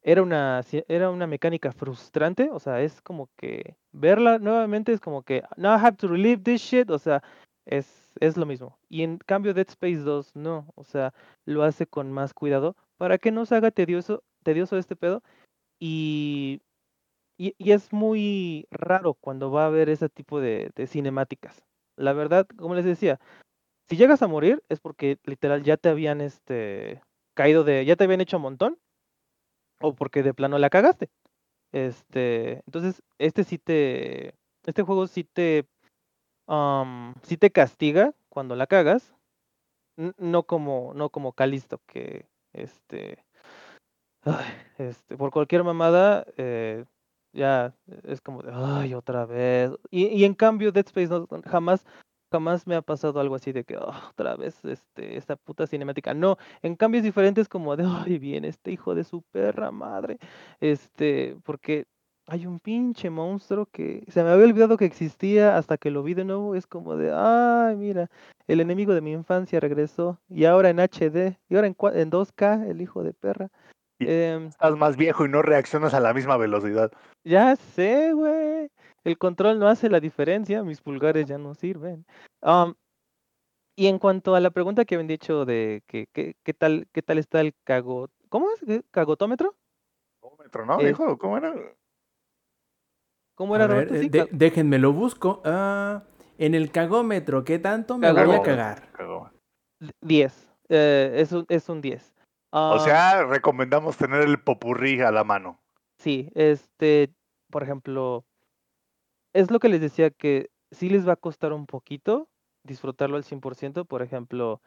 era una era una mecánica frustrante, o sea, es como que verla nuevamente es como que now I have to relive this shit, o sea, es, es lo mismo. Y en cambio Dead Space 2 no, o sea, lo hace con más cuidado para que no se haga tedioso tedioso este pedo y y, es muy raro cuando va a haber ese tipo de, cinemáticas. La verdad, como les decía, si llegas a morir es porque literal ya te habían este caído de, ya te habían hecho un montón, o porque de plano la cagaste. Este, entonces, este sí te, este juego sí te, sí te castiga cuando la cagas, no como, no como Calisto que, este, este, por cualquier mamada, eh, ya es como de, ay, otra vez. Y, en cambio Dead Space jamás, jamás me ha pasado algo así de que, ah, otra vez, este, esta puta cinemática. No, en cambio es diferente, es como de, ay, bien, este hijo de su perra madre. Este, porque hay un pinche monstruo que se me había olvidado que existía hasta que lo vi de nuevo. Es como de, ay, mira, el enemigo de mi infancia regresó. Y ahora en HD, y ahora en, en 2K, el hijo de perra. Em, estás más viejo y no reaccionas a la misma velocidad. Ya sé, güey. El control no hace la diferencia, mis pulgares ya no sirven. y en cuanto a la pregunta que habían dicho de que, qué tal qué tal está el cago, ¿cómo es? ¿Cagotómetro? Cagotómetro, ¿no? Dijo, ¿cómo era? ¿Cómo era, Roberto? Eh, déjenme lo busco. Ah, en el cagómetro, ¿qué tanto me voy a cagar? 10. Eh, es un, es un 10 o ah, sea, recomendamos tener el popurrí a la mano. Sí, este, por ejemplo, es lo que les decía que sí les va a costar un poquito disfrutarlo al 100%, por ejemplo,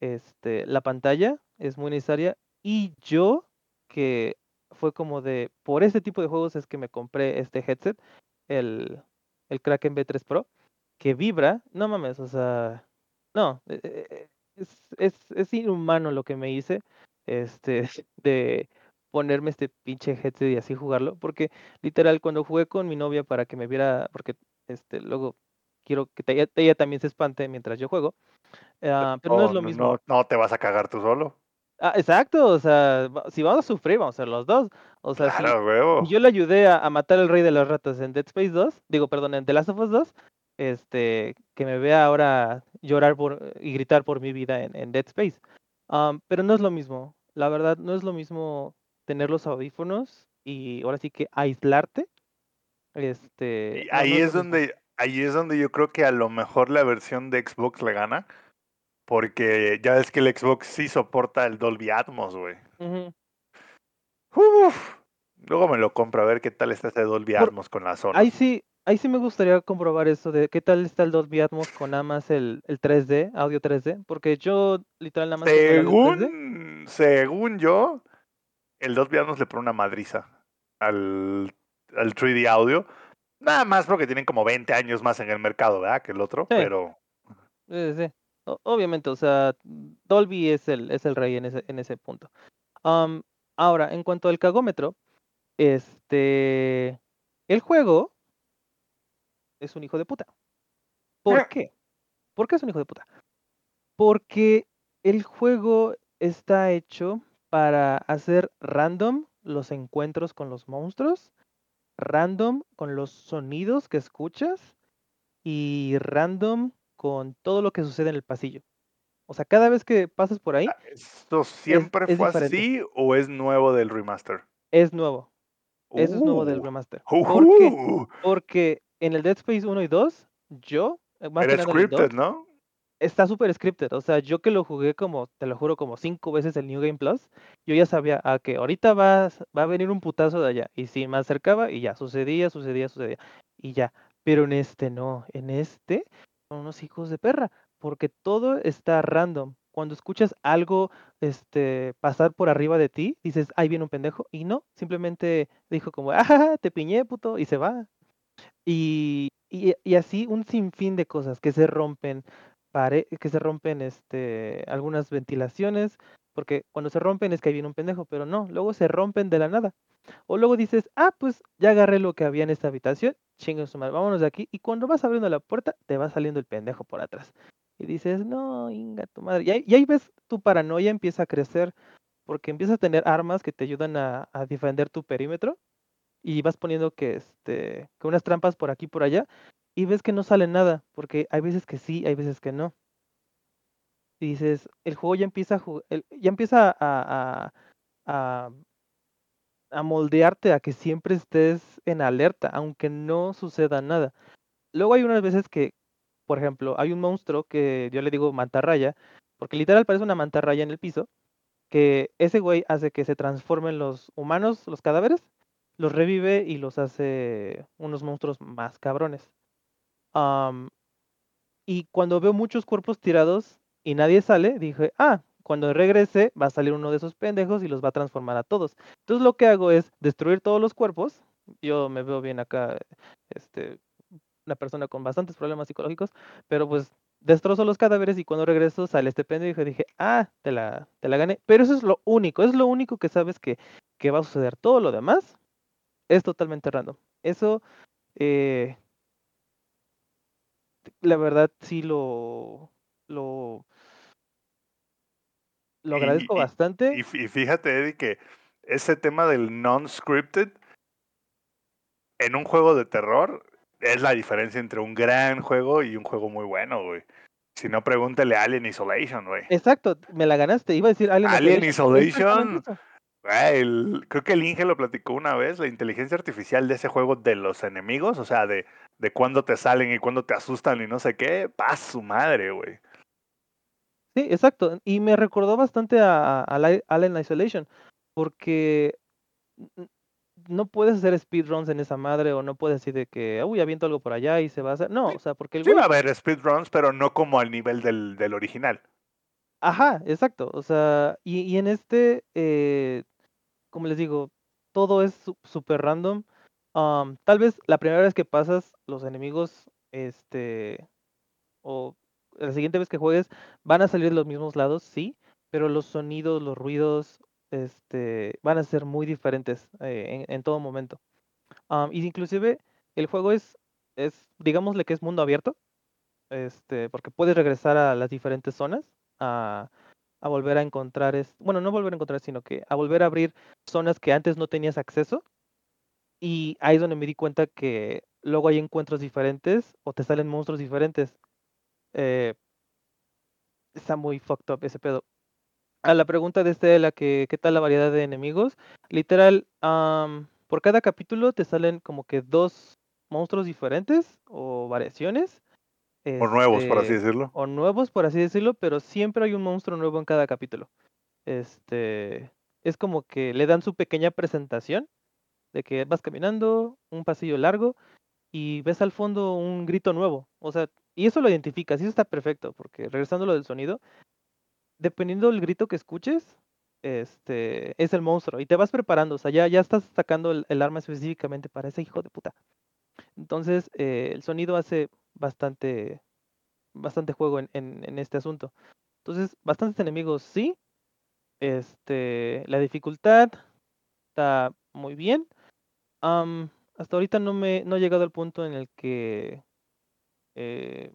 este, la pantalla es muy necesaria y yo que fue como de, por este tipo de juegos es que me compré este headset, el, el Kraken B3 Pro, que vibra, no mames, o sea, no, e, e, e, es, es, es inhumano lo que me hice este, de ponerme este pinche headset y así jugarlo, porque literal cuando jugué con mi novia para que me viera, porque este luego quiero que ella, también se espante mientras yo juego, ah, pero no, es lo mismo. No, te vas a cagar tú solo. Ah, exacto, o sea, si vamos a sufrir, vamos a ser los dos. O sea, si, yo le ayudé a, matar al rey de las ratas en Dead Space 2, digo, perdón, en The Last of Us 2, este, que me vea ahora llorar por, y gritar por mi vida en, Dead Space. Ah, pero no es lo mismo la verdad no es lo mismo tener los audífonos y ahora sí que aislarte. Este, ahí es, donde ahí es donde yo creo que a lo mejor la versión de Xbox le gana. Porque ya es que el Xbox sí soporta el Dolby Atmos, güey. Luego me lo compro a ver qué tal está ese Dolby Atmos con la zona. Ahí sí, ahí sí me gustaría comprobar eso de qué tal está el Dolby Atmos con nada más el, el 3D, audio 3D, porque yo literal nada más... Según, según yo, el Dolby Atmos le pone una madriza al, al 3D audio, nada más porque tienen como 20 años más en el mercado, ¿verdad? Que el otro, pero... Sí, sí. Obviamente, o sea, Dolby es el, es el rey en ese, en ese punto. ahora, en cuanto al cagómetro, este... El juego es un hijo de puta. ¿Por ah. qué? ¿Por qué es un hijo de puta? Porque el juego está hecho para hacer random los encuentros con los monstruos, random con los sonidos que escuchas y random con todo lo que sucede en el pasillo. O sea, cada vez que pasas por ahí. Ah, ¿Esto siempre fue así o es nuevo del remaster? es nuevo. Eso es nuevo del Uh, remaster. ¿Por qué? ujú. Porque en el Dead Space 1 y 2, yo, eh, más que Era nada en el 2, scripted, ¿no? Está súper scripted. O sea, yo que lo jugué como, te lo juro, como cinco veces el New Game Plus, yo ya sabía a que ahorita va, a- va a venir un putazo de allá. Y si me acercaba y ya, sucedía, sucedía, sucedía. Y ya. Pero en este no. En este son unos hijos de perra. Porque todo está random. Cuando escuchas algo este, pasar por arriba de ti, dices, ahí viene un pendejo. Y no, simplemente dijo como, ah, te piñé, puto, y se va. Y, y, y así un sinfín de cosas que se rompen, pare- que se rompen este, algunas ventilaciones, porque cuando se rompen es que ahí viene un pendejo, pero no, luego se rompen de la nada. O luego dices, ah, pues ya agarré lo que había en esta habitación, chingue su madre, vámonos de aquí. Y cuando vas abriendo la puerta, te va saliendo el pendejo por atrás. Y dices, no, inga tu madre. Y ahí, y ahí ves tu paranoia empieza a crecer, porque empiezas a tener armas que te ayudan a, a defender tu perímetro y vas poniendo que este que unas trampas por aquí y por allá y ves que no sale nada, porque hay veces que sí, hay veces que no. Y dices, el juego ya empieza a ju- el- ya empieza a, a moldearte a que siempre estés en alerta, aunque no suceda nada. Luego hay unas veces que, por ejemplo, hay un monstruo que yo le digo mantarraya, porque literal parece una mantarraya en el piso, que ese güey hace que se transformen los humanos, los cadáveres, los revive y los hace unos monstruos más cabrones. Y cuando veo muchos cuerpos tirados y nadie sale, dije, ah, cuando regrese va a salir uno de esos pendejos y los va a transformar a todos. Entonces lo que hago es destruir todos los cuerpos. Yo me veo bien acá, este, una persona con bastantes problemas psicológicos, pero pues destrozo los cadáveres y cuando regreso sale este pendejo y dije, ah, te la, te la gané. Pero eso es lo único, es lo único que sabes que, que va a suceder. Todo lo demás es totalmente random. Eso, eh, la verdad, sí lo, lo, lo agradezco y- bastante. Y, y fíjate, Eddie, que ese tema del non-scripted en un juego de terror es la diferencia entre un gran juego y un juego muy bueno, güey. Si no, pregúntale a Alien Isolation, güey. Exacto, me la ganaste. Iba a decir Alien, Alien Isolation. Isolation. El- creo que el Inge lo platicó una vez, la inteligencia artificial de ese juego de los enemigos, o sea, de, de cuándo te salen y cuándo te asustan y no sé qué, paz su madre, güey. Sí, exacto. Y me recordó bastante a, a- a Alien Isolation, porque no puedes hacer speedruns en esa madre o no puedes decir de que, uy, aviento algo por allá y se va a hacer. No, o sea, porque el Sí güey va a haber speedruns, pero no como al nivel del, del original. Ajá, exacto. O sea, y, y en este, eh, como les digo, todo es súper random. Am, tal vez la primera vez que pasas, los enemigos, este, o la siguiente vez que juegues, van a salir de los mismos lados, sí, pero los sonidos, los ruidos, este, van a ser muy diferentes eh, en, en todo momento. Am, y inclusive el juego es, es, digámosle que es mundo abierto, este, porque puedes regresar a las diferentes zonas, a, volver a encontrar, es, bueno, no volver a encontrar, sino que a volver a abrir zonas que antes no tenías acceso. Y ahí es donde me di cuenta que luego hay encuentros diferentes o te salen monstruos diferentes. Eh, está muy fucked up ese pedo. A la pregunta de este, la que, ¿qué tal la variedad de enemigos? Literal, am, por cada capítulo te salen como que dos monstruos diferentes o variaciones. O nuevos, por así este, decirlo. o nuevos, por así decirlo, pero siempre hay un monstruo nuevo en cada capítulo. Este, es como que le dan su pequeña presentación de que vas caminando un pasillo largo y ves al fondo un grito nuevo. O sea, y eso lo identificas, y eso está perfecto, porque regresando a lo del sonido, dependiendo del grito que escuches, este, es el monstruo, y te vas preparando, o sea, ya, ya estás sacando el, el arma específicamente para ese hijo de puta. Entonces, eh, el sonido hace bastante, bastante juego en, en, en este asunto. Entonces, bastantes enemigos, sí. Este, la dificultad está muy bien. Hasta ahorita no me no he llegado al punto en el que eh,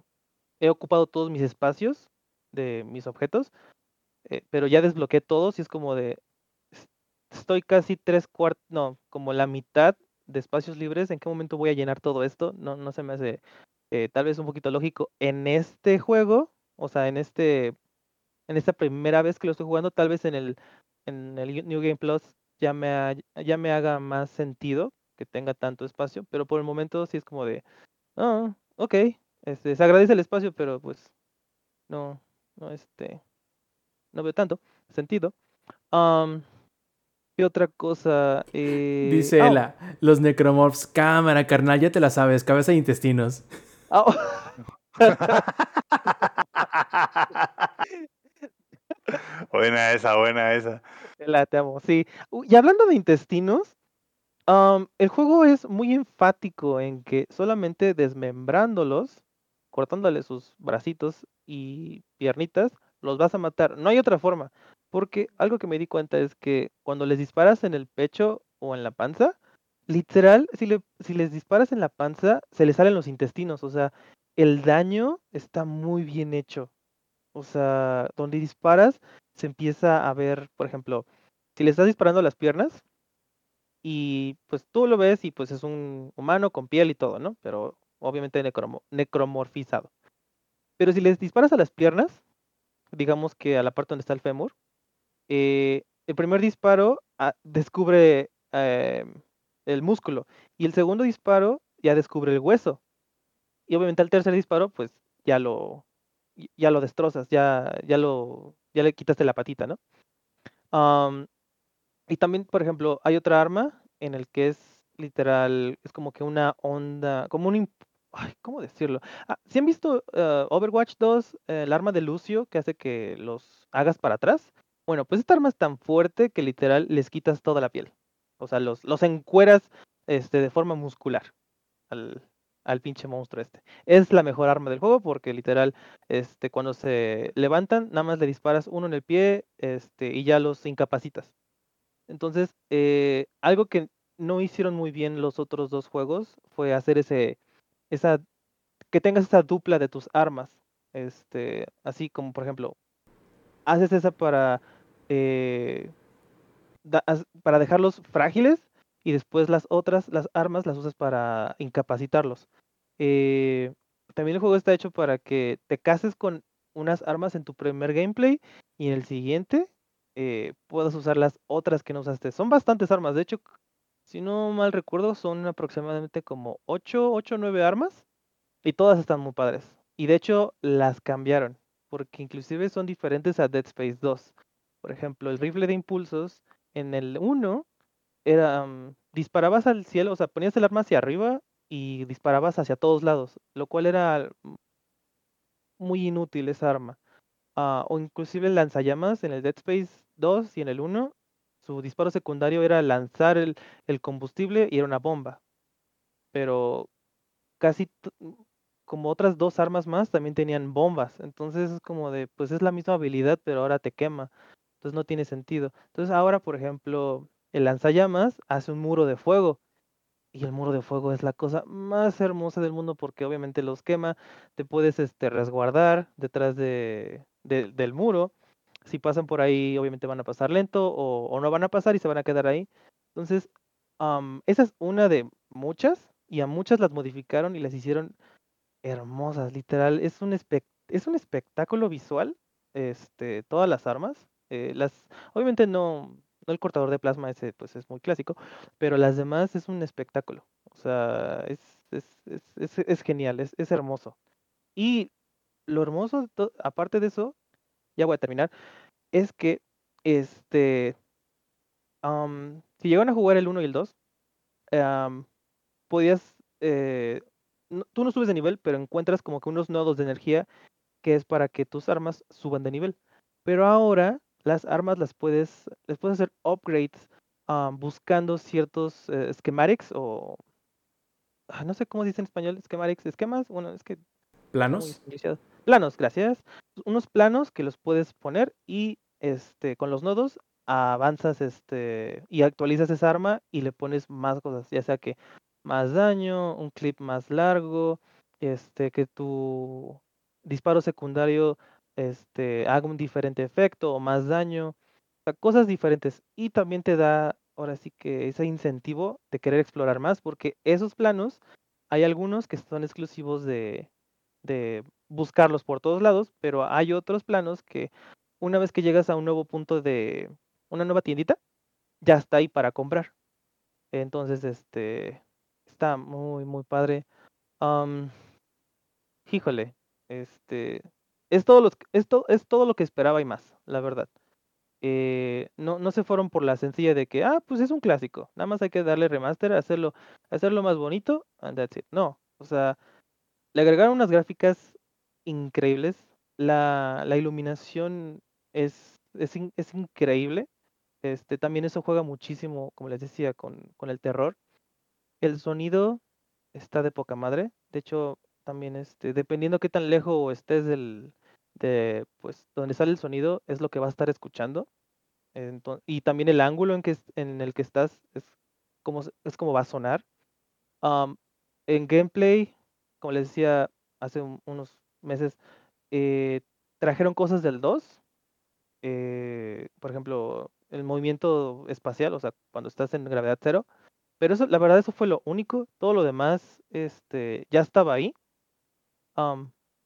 he ocupado todos mis espacios de mis objetos, eh, pero ya desbloqueé todos y es como de "Es- estoy casi tres cuartos, no, como la mitad de espacios libres. ¿En qué momento voy a llenar todo esto? No, no se me hace eh, tal vez un poquito lógico en este juego, o sea, en este en esta primera vez que lo estoy jugando, tal vez en el en el New Game Plus ya me, ha- ya me haga más sentido que tenga tanto espacio, pero por el momento sí es como de, ah, ok, este, se agradece el espacio, pero pues no, no, este, no veo tanto sentido. ¿qué otra cosa? Eh, Dice ah, Ela, los necromorphs, cámara, carnal, ya te la sabes, cabeza e intestinos. buena esa, buena esa. La te amo, sí. Y hablando de intestinos, el juego es muy enfático en que solamente desmembrándolos, cortándole sus bracitos y piernitas, los vas a matar. No hay otra forma. Porque algo que me di cuenta es que cuando les disparas en el pecho o en la panza, literal, si, le- si les disparas en la panza, se les salen los intestinos. O sea, el daño está muy bien hecho. O sea, donde disparas se empieza a ver, por ejemplo, si le estás disparando a las piernas y pues tú lo ves y pues es un humano con piel y todo, ¿no? Pero obviamente necromo- necromorfizado. Pero si les disparas a las piernas, digamos que a la parte donde está el fémur, eh, el primer disparo ah, descubre eh, el músculo y el segundo disparo ya descubre el hueso. Y obviamente al tercer disparo, pues ya lo, ya lo destrozas, ya, ya lo, ya le quitaste la patita, ¿no? Am, y también, por ejemplo, hay otra arma en el que es literal, es como que una onda, como un, ay, ¿cómo decirlo? Ah, ¿sí han visto eh, Overwatch 2, eh, el arma de Lucio que hace que los hagas para atrás? Bueno, pues esta arma es tan fuerte que literal les quitas toda la piel. O sea, los, los encueras este, de forma muscular al, al pinche monstruo este. Es la mejor arma del juego porque literal, este, cuando se levantan, nada más le disparas uno en el pie, este, y ya los incapacitas. Entonces, eh, algo que no hicieron muy bien los otros dos juegos fue hacer ese, esa, que tengas esa dupla de tus armas. Este, así como por ejemplo, haces esa para, eh, para dejarlos frágiles y después las otras, las armas, las usas para incapacitarlos. Eh, también el juego está hecho para que te cases con unas armas en tu primer gameplay y en el siguiente eh, puedas usar las otras que no usaste. Son bastantes armas, de hecho, si no mal recuerdo, son aproximadamente como 8, 8 o 9 armas y todas están muy padres. Y de hecho las cambiaron, porque inclusive son diferentes a Dead Space 2. Por ejemplo, el rifle de impulsos en el 1 era mm, disparabas al cielo, o sea, ponías el arma hacia arriba y disparabas hacia todos lados, lo cual era muy inútil esa arma. Ah, o inclusive lanzallamas en el Dead Space 2 y en el 1, su disparo secundario era lanzar el, el combustible y era una bomba. Pero casi mm, como otras dos armas más también tenían bombas. Entonces es como de, pues es la misma habilidad, pero ahora te quema. Entonces no tiene sentido. Entonces ahora, por ejemplo, el lanzallamas hace un muro de fuego. Y el muro de fuego es la cosa más hermosa del mundo porque obviamente los quema, te puedes este, resguardar detrás de, de- del muro. Si pasan por ahí, obviamente van a pasar lento o, o no van a pasar y se van a quedar ahí. Entonces, am, esa es una de muchas y a muchas las modificaron y las hicieron hermosas, literal. Es un, es un espectáculo visual, este, todas las armas. Eh, las, obviamente no, no el cortador de plasma ese pues es muy clásico, pero las demás es un espectáculo. O sea, es, es, es, es, genial, es, hermoso. Y lo hermoso, aparte de eso, ya voy a terminar, es que este, si llegan a jugar el 1 y el 2, am, podías, eh, tú no subes de nivel, pero encuentras como que unos nodos de energía que es para que tus armas suban de nivel. Pero ahora las armas las puedes, les puedes hacer upgrades am, buscando ciertos eh, schematics o ah, no sé cómo dice en español, schematics, esquemas, bueno, es que ¿Planos? Planos, gracias. Unos planos que los puedes poner y este con los nodos avanzas este y actualizas esa arma y le pones más cosas, ya sea que más daño, un clip más largo, este que tu disparo secundario este haga un diferente efecto o más daño, cosas diferentes y también te da ahora sí que ese incentivo de querer explorar más porque esos planos hay algunos que son exclusivos de de buscarlos por todos lados, pero hay otros planos que una vez que llegas a un nuevo punto de una nueva tiendita, ya está ahí para comprar. Entonces, este, está muy, muy padre. Híjole, este, es todo, lo, es, to- es todo lo que esperaba y más, la verdad. Eh, no, no se fueron por la sencilla de que, ah, pues es un clásico, nada más hay que darle remaster, hacerlo, hacerlo más bonito, and that's it. No, o sea, le agregaron unas gráficas increíbles, la, la iluminación es, es, es increíble, este, también eso juega muchísimo, como les decía, con, con el terror. El sonido está de poca madre. De hecho, también este, dependiendo qué tan lejos estés del, pues, donde sale el sonido, es lo que vas a estar escuchando. Y también el ángulo en, que, en el que estás es como, es como va a sonar. En gameplay, como les decía hace un- unos meses, eh, trajeron cosas del 2. eh, por ejemplo, el movimiento espacial, o sea, cuando estás en gravedad cero. Pero eso, la verdad, eso fue lo único. Todo lo demás, este, ya estaba ahí.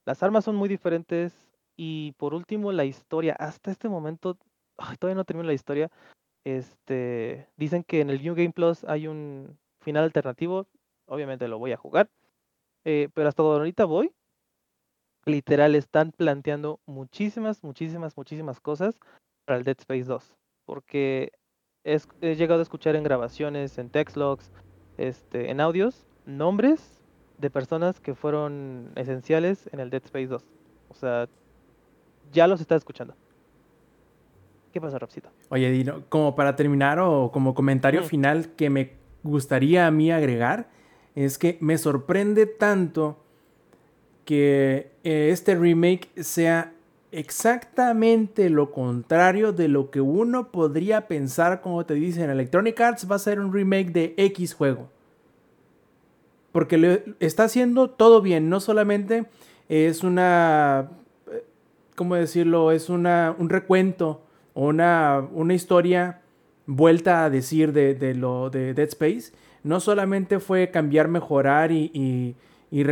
Las armas son muy diferentes. Y por último, la historia. Hasta este momento, todavía no termino la historia. Este, dicen que en el New Game Plus hay un final alternativo. Obviamente lo voy a jugar. eh, pero hasta donde ahorita voy, literal están planteando muchísimas, muchísimas, muchísimas cosas para el Dead Space 2. Porque he llegado a escuchar en grabaciones, en text logs, este, en audios, nombres de personas que fueron esenciales en el Dead Space 2. O sea, ya los está escuchando. ¿Qué pasa, Rapsito? Oye, Dino, como para terminar o como comentario final que me gustaría a mí agregar, es que me sorprende tanto que eh, este remake sea exactamente lo contrario de lo que uno podría pensar como te dicen Electronic Arts va a ser un remake de X juego. Porque le está haciendo todo bien, no solamente es una ¿cómo decirlo? Es una, un recuento una, una historia vuelta a decir de, de lo de Dead Space. No solamente fue cambiar, mejorar y, y, y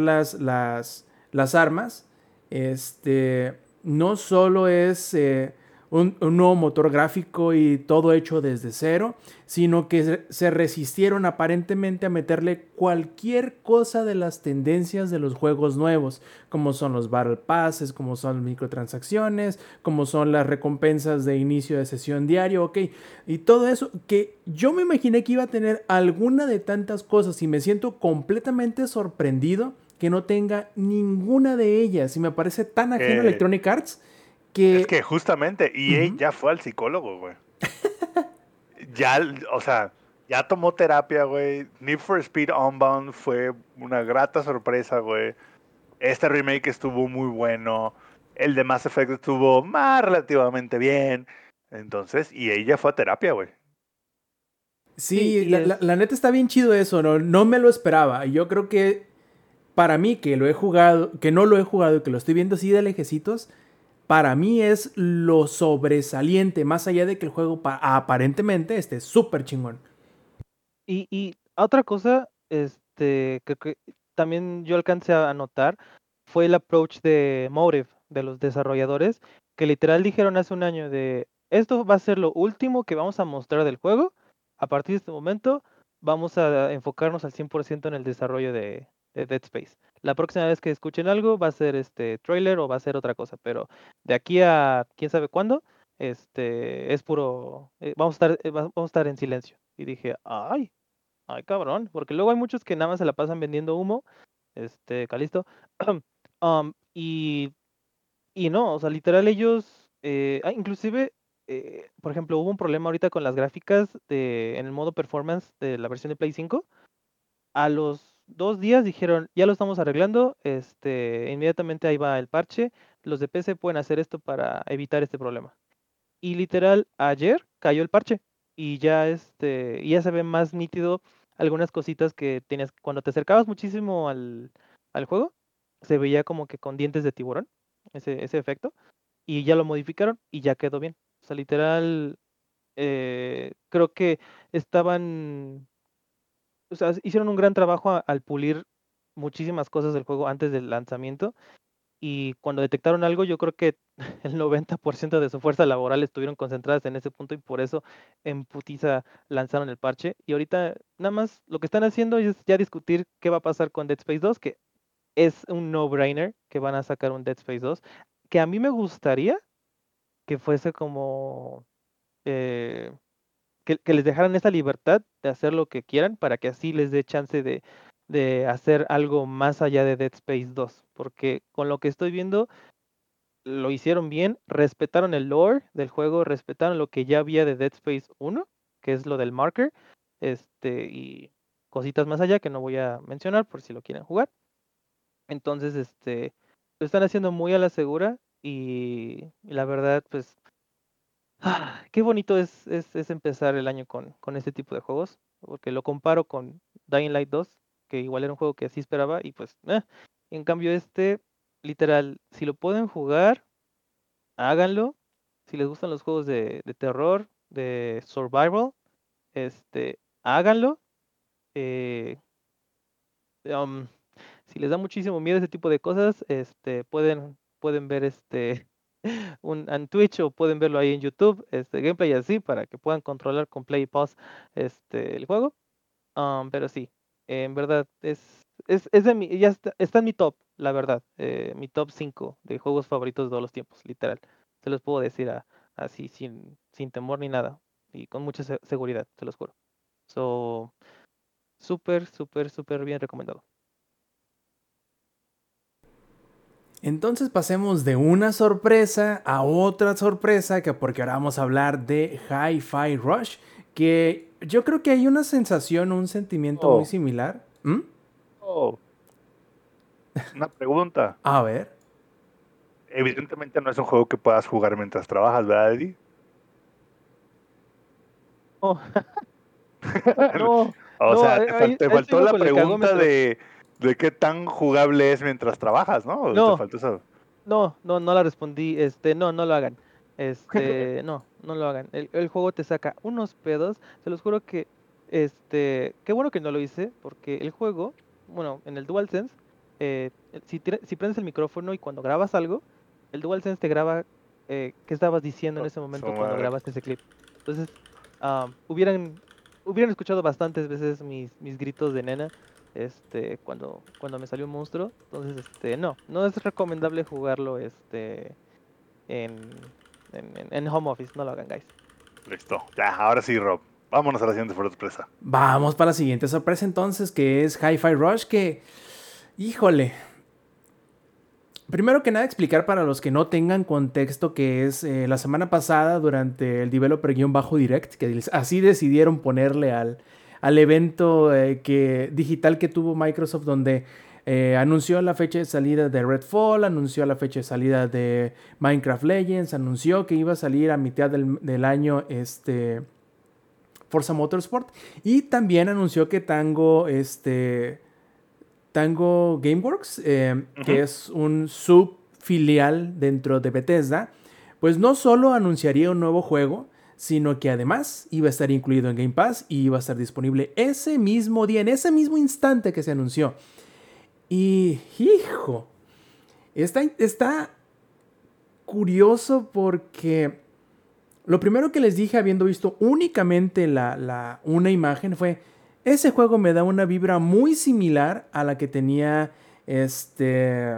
las, las, las armas. Este, no solo es eh, un, un nuevo motor gráfico y todo hecho desde cero, sino que se- resistieron aparentemente a meterle cualquier cosa de las tendencias de los juegos nuevos, como son los Battle Passes, como son microtransacciones, como son las recompensas de inicio de sesión diario, ok, y todo eso que yo me imaginé que iba a tener alguna de tantas cosas y me siento completamente sorprendido que no tenga ninguna de ellas. Y me parece tan ajeno a Eh, Electronic Arts que... Es que justamente EA Ujú. ya fue al psicólogo, güey. ya, o sea, ya tomó terapia, güey. Need for Speed Unbound fue una grata sorpresa, güey. Este remake estuvo muy bueno. El de Mass Effect estuvo más relativamente bien. Entonces, EA ya fue a terapia, güey. Sí, Sí, y la, es- la- la neta está bien chido eso, ¿no? No me lo esperaba. Yo creo que para mí, que lo he jugado, que no lo he jugado y que lo estoy viendo así de lejecitos, para mí es lo sobresaliente, más allá de que el juego pa- aparentemente esté súper chingón. Y, otra cosa, este, que, también yo alcancé a notar fue el approach de Motive, de los desarrolladores, que literal dijeron hace un año de, esto va a ser lo último que vamos a mostrar del juego, a partir de este momento vamos a enfocarnos al 100% en el desarrollo de, de Dead Space. La próxima vez que escuchen algo va a ser este trailer o va a ser otra cosa, pero de aquí a quién sabe cuándo, este, es puro, eh, vamos a estar, eh, va- vamos a estar en silencio. Y dije, ay, ay cabrón, porque luego hay muchos que nada más se la pasan vendiendo humo, este, Calisto, um, y, y no, o sea, literal ellos, eh, ah, inclusive, eh, por ejemplo, hubo un problema ahorita con las gráficas de, en el modo performance de la versión de Play 5, a los dos días dijeron, ya lo estamos arreglando, este, inmediatamente ahí va el parche, los de PC pueden hacer esto para evitar este problema. Y literal, ayer cayó el parche y ya este, ya se ve más nítido algunas cositas que tenías, cuando te acercabas muchísimo al, al juego, se veía como que con dientes de tiburón, ese, ese efecto, y ya lo modificaron y ya quedó bien. O sea, literal, eh, creo que estaban o sea, hicieron un gran trabajo al pulir muchísimas cosas del juego antes del lanzamiento. Y cuando detectaron algo, yo creo que el 90% de su fuerza laboral estuvieron concentradas en ese punto y por eso en putiza lanzaron el parche. Y ahorita nada más lo que están haciendo es ya discutir qué va a pasar con Dead Space 2, que es un no-brainer que van a sacar un Dead Space 2, que a mí me gustaría que fuese como... eh, que, les dejaran esa libertad de hacer lo que quieran para que así les dé chance de, de hacer algo más allá de Dead Space 2. Porque con lo que estoy viendo, lo hicieron bien, respetaron el lore del juego, respetaron lo que ya había de Dead Space 1, que es lo del marker, este, y cositas más allá que no voy a mencionar por si lo quieren jugar. Entonces, este, lo están haciendo muy a la segura y, y la verdad, pues, ah, qué bonito es, es, es empezar el año con, con este tipo de juegos, porque lo comparo con Dying Light 2, que igual era un juego que así esperaba, y pues, eh, en cambio este, literal, si lo pueden jugar, háganlo. Si les gustan los juegos de, de terror, de survival, este, háganlo. Eh, um, si les da muchísimo miedo ese tipo de cosas, este, pueden, pueden ver este un en Twitch o pueden verlo ahí en YouTube, este gameplay así para que puedan controlar con play y pause este el juego. Um, pero sí, en verdad es es, es de mi, ya está, está en mi top, la verdad, eh, mi top 5 de juegos favoritos de todos los tiempos, literal. Se los puedo decir a- así sin, sin temor ni nada y con mucha se- seguridad, se los juro. So, súper, súper, súper bien recomendado. Entonces pasemos de una sorpresa a otra sorpresa, que porque ahora vamos a hablar de Hi-Fi Rush, que yo creo que hay una sensación, un sentimiento Oh. muy similar. ¿Mm? Oh. Una pregunta. A ver. Evidentemente no es un juego que puedas jugar mientras trabajas, ¿verdad, Eddie? Oh. no, O sea, te, faltó la pregunta de, de qué tan jugable es mientras trabajas, ¿no? No. Eso. no, no, no la respondí. Este, no, no lo hagan. Este, no, no lo hagan. El, el juego te saca unos pedos. Se los juro que, este, qué bueno que no lo hice, porque el juego, bueno, en el DualSense, eh, si, si prendes el micrófono y cuando grabas algo, el DualSense te graba eh, qué estabas diciendo en Oh, ese momento su cuando grabaste ese clip. Entonces, ah, hubieran, hubieran escuchado bastantes veces mis, mis gritos de nena este cuando cuando me salió un monstruo entonces este no no es recomendable jugarlo este en, en, en- en home office no lo hagan guys Listo. Ya, ahora sí, Rob. Vámonos a la siguiente sorpresa. Vamos para la siguiente sorpresa entonces, que es Hi-Fi Rush, que, híjole. Primero que nada, explicar para los que no tengan contexto que es eh, la semana pasada durante el Developer-Direct, que así decidieron ponerle al, al evento eh, que, digital que tuvo Microsoft, donde eh, anunció la fecha de salida de Redfall, anunció la fecha de salida de Minecraft Legends, anunció que iba a salir a mitad del, del año este, Forza Motorsport. Y también anunció que Tango, este, Tango Gameworks, eh, que es un subfilial dentro de Bethesda, pues no solo anunciaría un nuevo juego, sino que además iba a estar incluido en Game Pass y iba a estar disponible ese mismo día, en ese mismo instante que se anunció. Y, hijo, está, está curioso porque lo primero que les dije habiendo visto únicamente la, la- una imagen fue, ese juego me da una vibra muy similar a la que tenía este...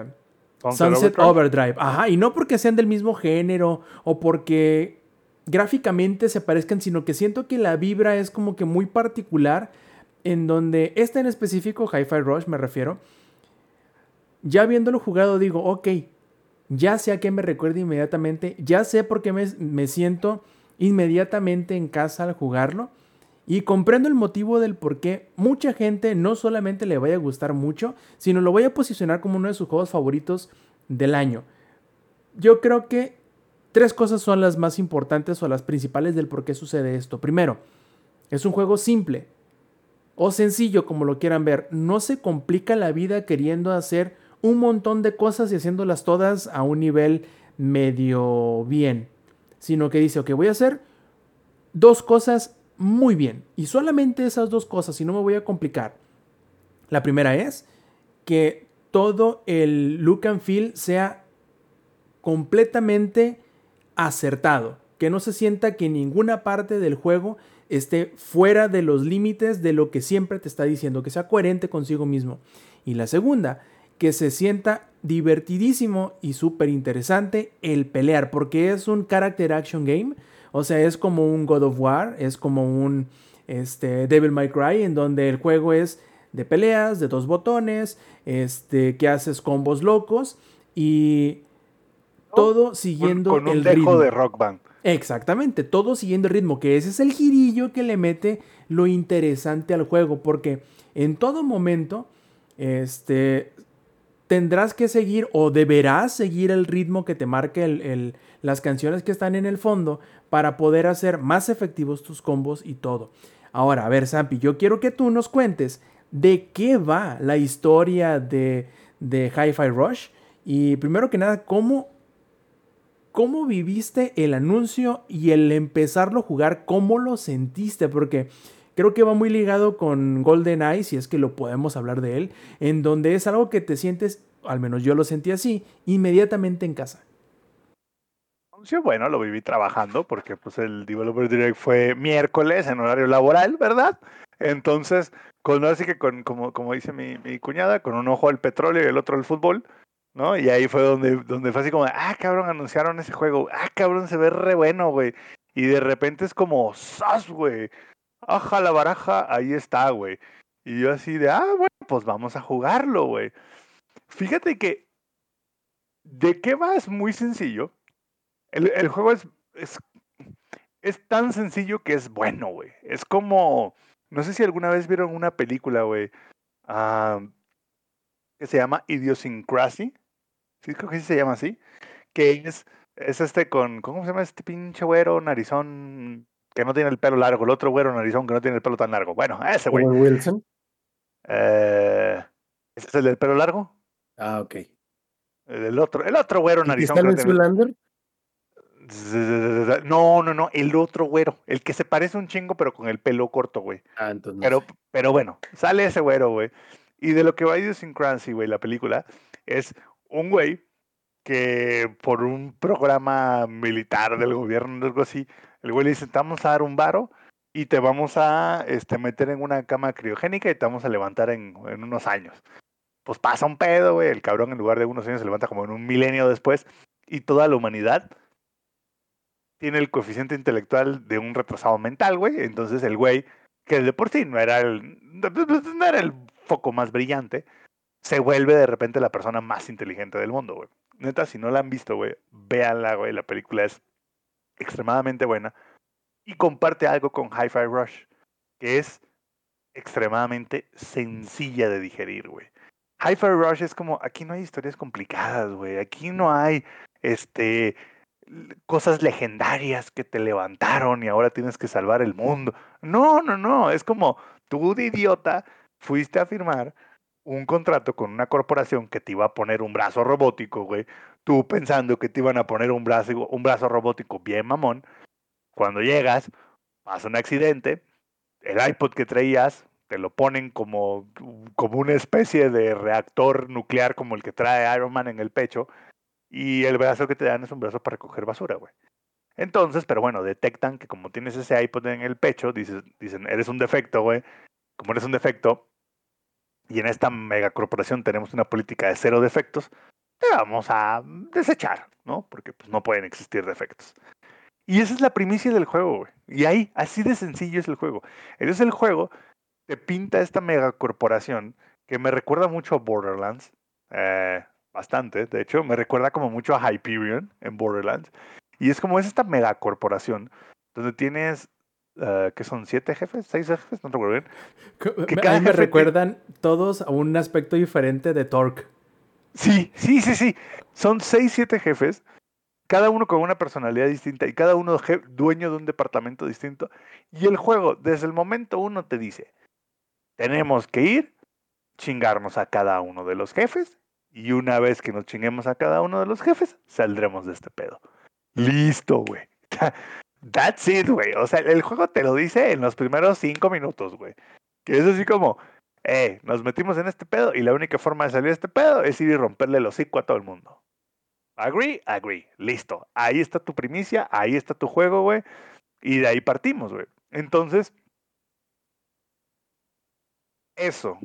Sunset Overdrive. Overdrive. Ajá, y no porque sean del mismo género o porque gráficamente se parezcan, sino que siento que la vibra es como que muy particular en donde este en específico, Hi-Fi Rush me refiero, ya habiéndolo jugado digo, ok, ya sé a qué me recuerda inmediatamente, ya sé por qué me, me siento inmediatamente en casa al jugarlo y comprendo el motivo del por qué mucha gente no solamente le vaya a gustar mucho, sino lo voy a posicionar como uno de sus juegos favoritos del año. Yo creo que tres cosas son las más importantes o las principales del por qué sucede esto. Primero, es un juego simple o sencillo, como lo quieran ver. No se complica la vida queriendo hacer un montón de cosas y haciéndolas todas a un nivel medio bien, sino que dice, ok, voy a hacer dos cosas muy bien y solamente esas dos cosas y no me voy a complicar. La primera es que todo el look and feel sea completamente acertado, que no se sienta que ninguna parte del juego esté fuera de los límites de lo que siempre te está diciendo, que sea coherente consigo mismo. Y la segunda, que se sienta divertidísimo y súper interesante el pelear, porque es un character action game, o sea, es como un God of War, es como un este, Devil May Cry, en donde el juego es de peleas, de dos botones, este, que haces combos locos y todo siguiendo con, un el dejo ritmo. de rock band. Exactamente, todo siguiendo el ritmo, que ese es el girillo que le mete lo interesante al juego, porque en todo momento, este, tendrás que seguir o deberás seguir el ritmo que te marque el- el- las canciones que están en el fondo para poder hacer más efectivos tus combos y todo. Ahora, a ver, Zampi, yo quiero que tú nos cuentes de qué va la historia de, de Hi-Fi Rush y primero que nada, cómo, cómo viviste el anuncio y el empezarlo a jugar, cómo lo sentiste, porque creo que va muy ligado con Golden Eye, si es que lo podemos hablar de él, en donde es algo que te sientes, al menos yo lo sentí así, inmediatamente en casa. Sí, bueno, lo viví trabajando porque pues el Developer Direct fue miércoles en horario laboral, ¿verdad? Entonces, con así que con, como, como dice mi, mi cuñada, con un ojo al petróleo y el otro al fútbol, ¿no? Y ahí fue donde, donde fue así como, ah, cabrón, anunciaron ese juego, ah, cabrón, se ve re bueno, güey. Y de repente es como, ¡sas, güey! Aja la baraja, ahí está, güey. Y yo así de, ah, bueno, pues vamos a jugarlo, güey. Fíjate que, ¿de qué va? Es muy sencillo. El, el juego es, es, es tan sencillo que es bueno, güey. Es como, no sé si alguna vez vieron una película, güey, ah, que se llama Idiosyncrasy. Sí, creo que sí se llama así. Que es, es este con, ¿cómo se llama este pinche güero narizón que no tiene el pelo largo? El otro güero narizón que no tiene el pelo tan largo. Bueno, ese güey. Wilson. Eh, ¿Ese es el del pelo largo? Ah, ok. El otro, el otro güero ¿Y narizón. está que no? No, no, no, el otro güero, el que se parece un chingo pero con el pelo corto, güey. Ah, entonces Pero, pero bueno, sale ese güero, güey. Y de lo que va Idiosyncrasy, güey, la película, es un güey que por un programa militar del gobierno o algo así, el güey le dice, te vamos a dar un varo y te vamos a este, meter en una cama criogénica y te vamos a levantar en, en unos años. Pues pasa un pedo, güey, el cabrón en lugar de unos años se levanta como en un milenio después y toda la humanidad tiene el coeficiente intelectual de un retrasado mental, güey. Entonces el güey, que de por sí no era el, no era el foco más brillante, se vuelve de repente la persona más inteligente del mundo, güey. Neta, si no la han visto, güey, véanla, güey. La película es extremadamente buena. Y comparte algo con Hi-Fi Rush, que es extremadamente sencilla de digerir, güey. Hi-Fi Rush es como, aquí no hay historias complicadas, güey. Aquí no hay, este, cosas legendarias que te levantaron y ahora tienes que salvar el mundo. No, no, no. Es como, tú de idiota fuiste a firmar un contrato con una corporación que te iba a poner un brazo robótico, güey. Tú pensando que te iban a poner un brazo, un brazo robótico bien mamón. Cuando llegas, pasa un accidente, el iPod que traías te lo ponen como, como una especie de reactor nuclear como el que trae Iron Man en el pecho y el brazo que te dan es un brazo para recoger basura, güey. Entonces, pero bueno, detectan que como tienes ese iPod en el pecho, dicen, eres un defecto, güey. Como eres un defecto, y en esta megacorporación tenemos una política de cero defectos, te vamos a desechar, ¿no? Porque pues, no pueden existir defectos. Y esa es la primicia del juego, güey. Y ahí, así de sencillo es el juego. Entonces el juego te pinta esta megacorporación que me recuerda mucho a Borderlands. eh, bastante, de hecho, me recuerda como mucho a Hyperion en Borderlands. Y es como es esta megacorporación donde tienes, eh, ¿qué son? ¿Siete jefes? ¿Seis jefes? No recuerdo bien. Que me- cada A mí me recuerdan todos a un aspecto diferente de Torque. Sí, sí, sí, sí. Son seis, siete jefes, cada uno con una personalidad distinta y cada uno dueño de un departamento distinto. Y el juego, desde el momento uno, te dice, tenemos que ir, chingarnos a cada uno de los jefes, y una vez que nos chinguemos a cada uno de los jefes, saldremos de este pedo. Listo, güey. That's it, güey. O sea, el juego te lo dice en los primeros cinco minutos, güey. Que es así como, eh, nos metimos en este pedo y la única forma de salir de este pedo es ir y romperle el hocico a todo el mundo. Agree, agree. Listo. Ahí está tu primicia, ahí está tu juego, güey. Y de ahí partimos, güey. Entonces, eso,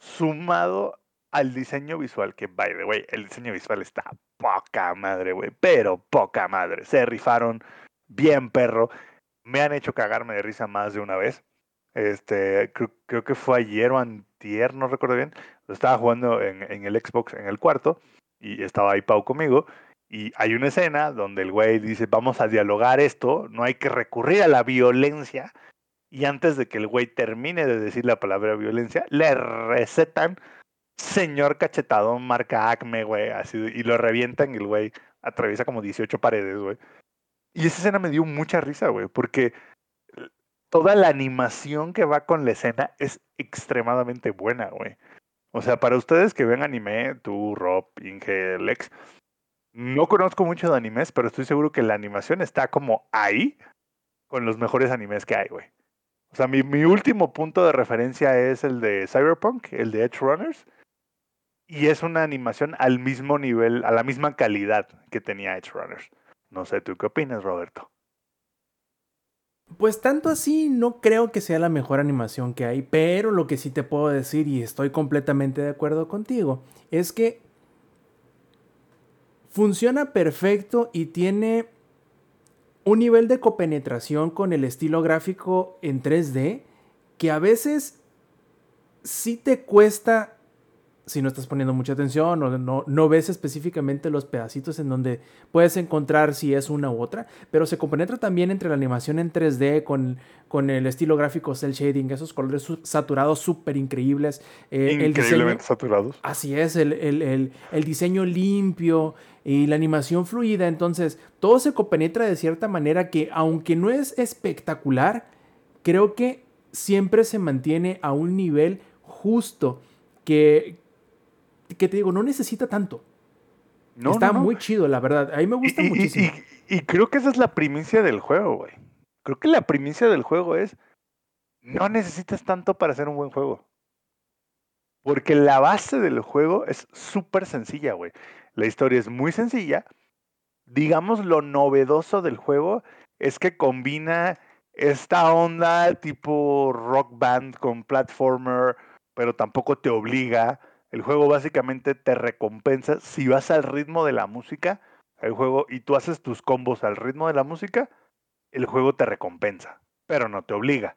sumado al diseño visual, que by the way, el diseño visual está poca madre, güey, pero poca madre. Se rifaron bien, perro. Me han hecho cagarme de risa más de una vez. Este, creo, creo que fue ayer o antier, no recuerdo bien. Lo estaba jugando en, el Xbox en el cuarto y estaba ahí Pau conmigo. Y hay una escena donde el güey dice, vamos a dialogar esto, no hay que recurrir a la violencia. Y antes de que el güey termine de decir la palabra violencia, le recetan señor cachetadón marca Acme, güey, así, y lo revientan y el güey atraviesa como 18 paredes, güey. Y esa escena me dio mucha risa, güey, porque toda la animación que va con la escena es extremadamente buena, güey. O sea, para ustedes que ven anime, tú, Rob, Inge, Lex, no conozco mucho de animes, pero estoy seguro que la animación está como ahí con los mejores animes que hay, güey. O sea, mi, mi último punto de referencia es el de Cyberpunk, el de Edge Runners. Y es una animación al mismo nivel, a la misma calidad que tenía Edge Runners. No sé, ¿tú qué opinas, Roberto? Pues tanto así no creo que sea la mejor animación que hay, pero lo que sí te puedo decir y estoy completamente de acuerdo contigo es que funciona perfecto y tiene un nivel de copenetración con el estilo gráfico en 3D que a veces sí te cuesta si no estás poniendo mucha atención o no, no, ves específicamente los pedacitos en donde puedes encontrar si es una u otra, pero se compenetra también entre la animación en 3D con, con el estilo gráfico cel shading, esos colores saturados súper increíbles. Eh, Increíblemente saturados. Así es, el, el, el, el, diseño limpio y la animación fluida, entonces todo se compenetra de cierta manera que aunque no es espectacular, creo que siempre se mantiene a un nivel justo que, que te digo, no necesita tanto. No, Está muy chido, la verdad. A mí me gusta muchísimo. Y, creo que esa es la primicia del juego, güey. Creo que la primicia del juego es, no necesitas tanto para hacer un buen juego. Porque la base del juego es súper sencilla, güey. La historia es muy sencilla. Digamos, lo novedoso del juego es que combina esta onda tipo rock band con platformer, pero tampoco te obliga el juego básicamente te recompensa si vas al ritmo de la música, el juego y tú haces tus combos al ritmo de la música, el juego te recompensa, pero no te obliga.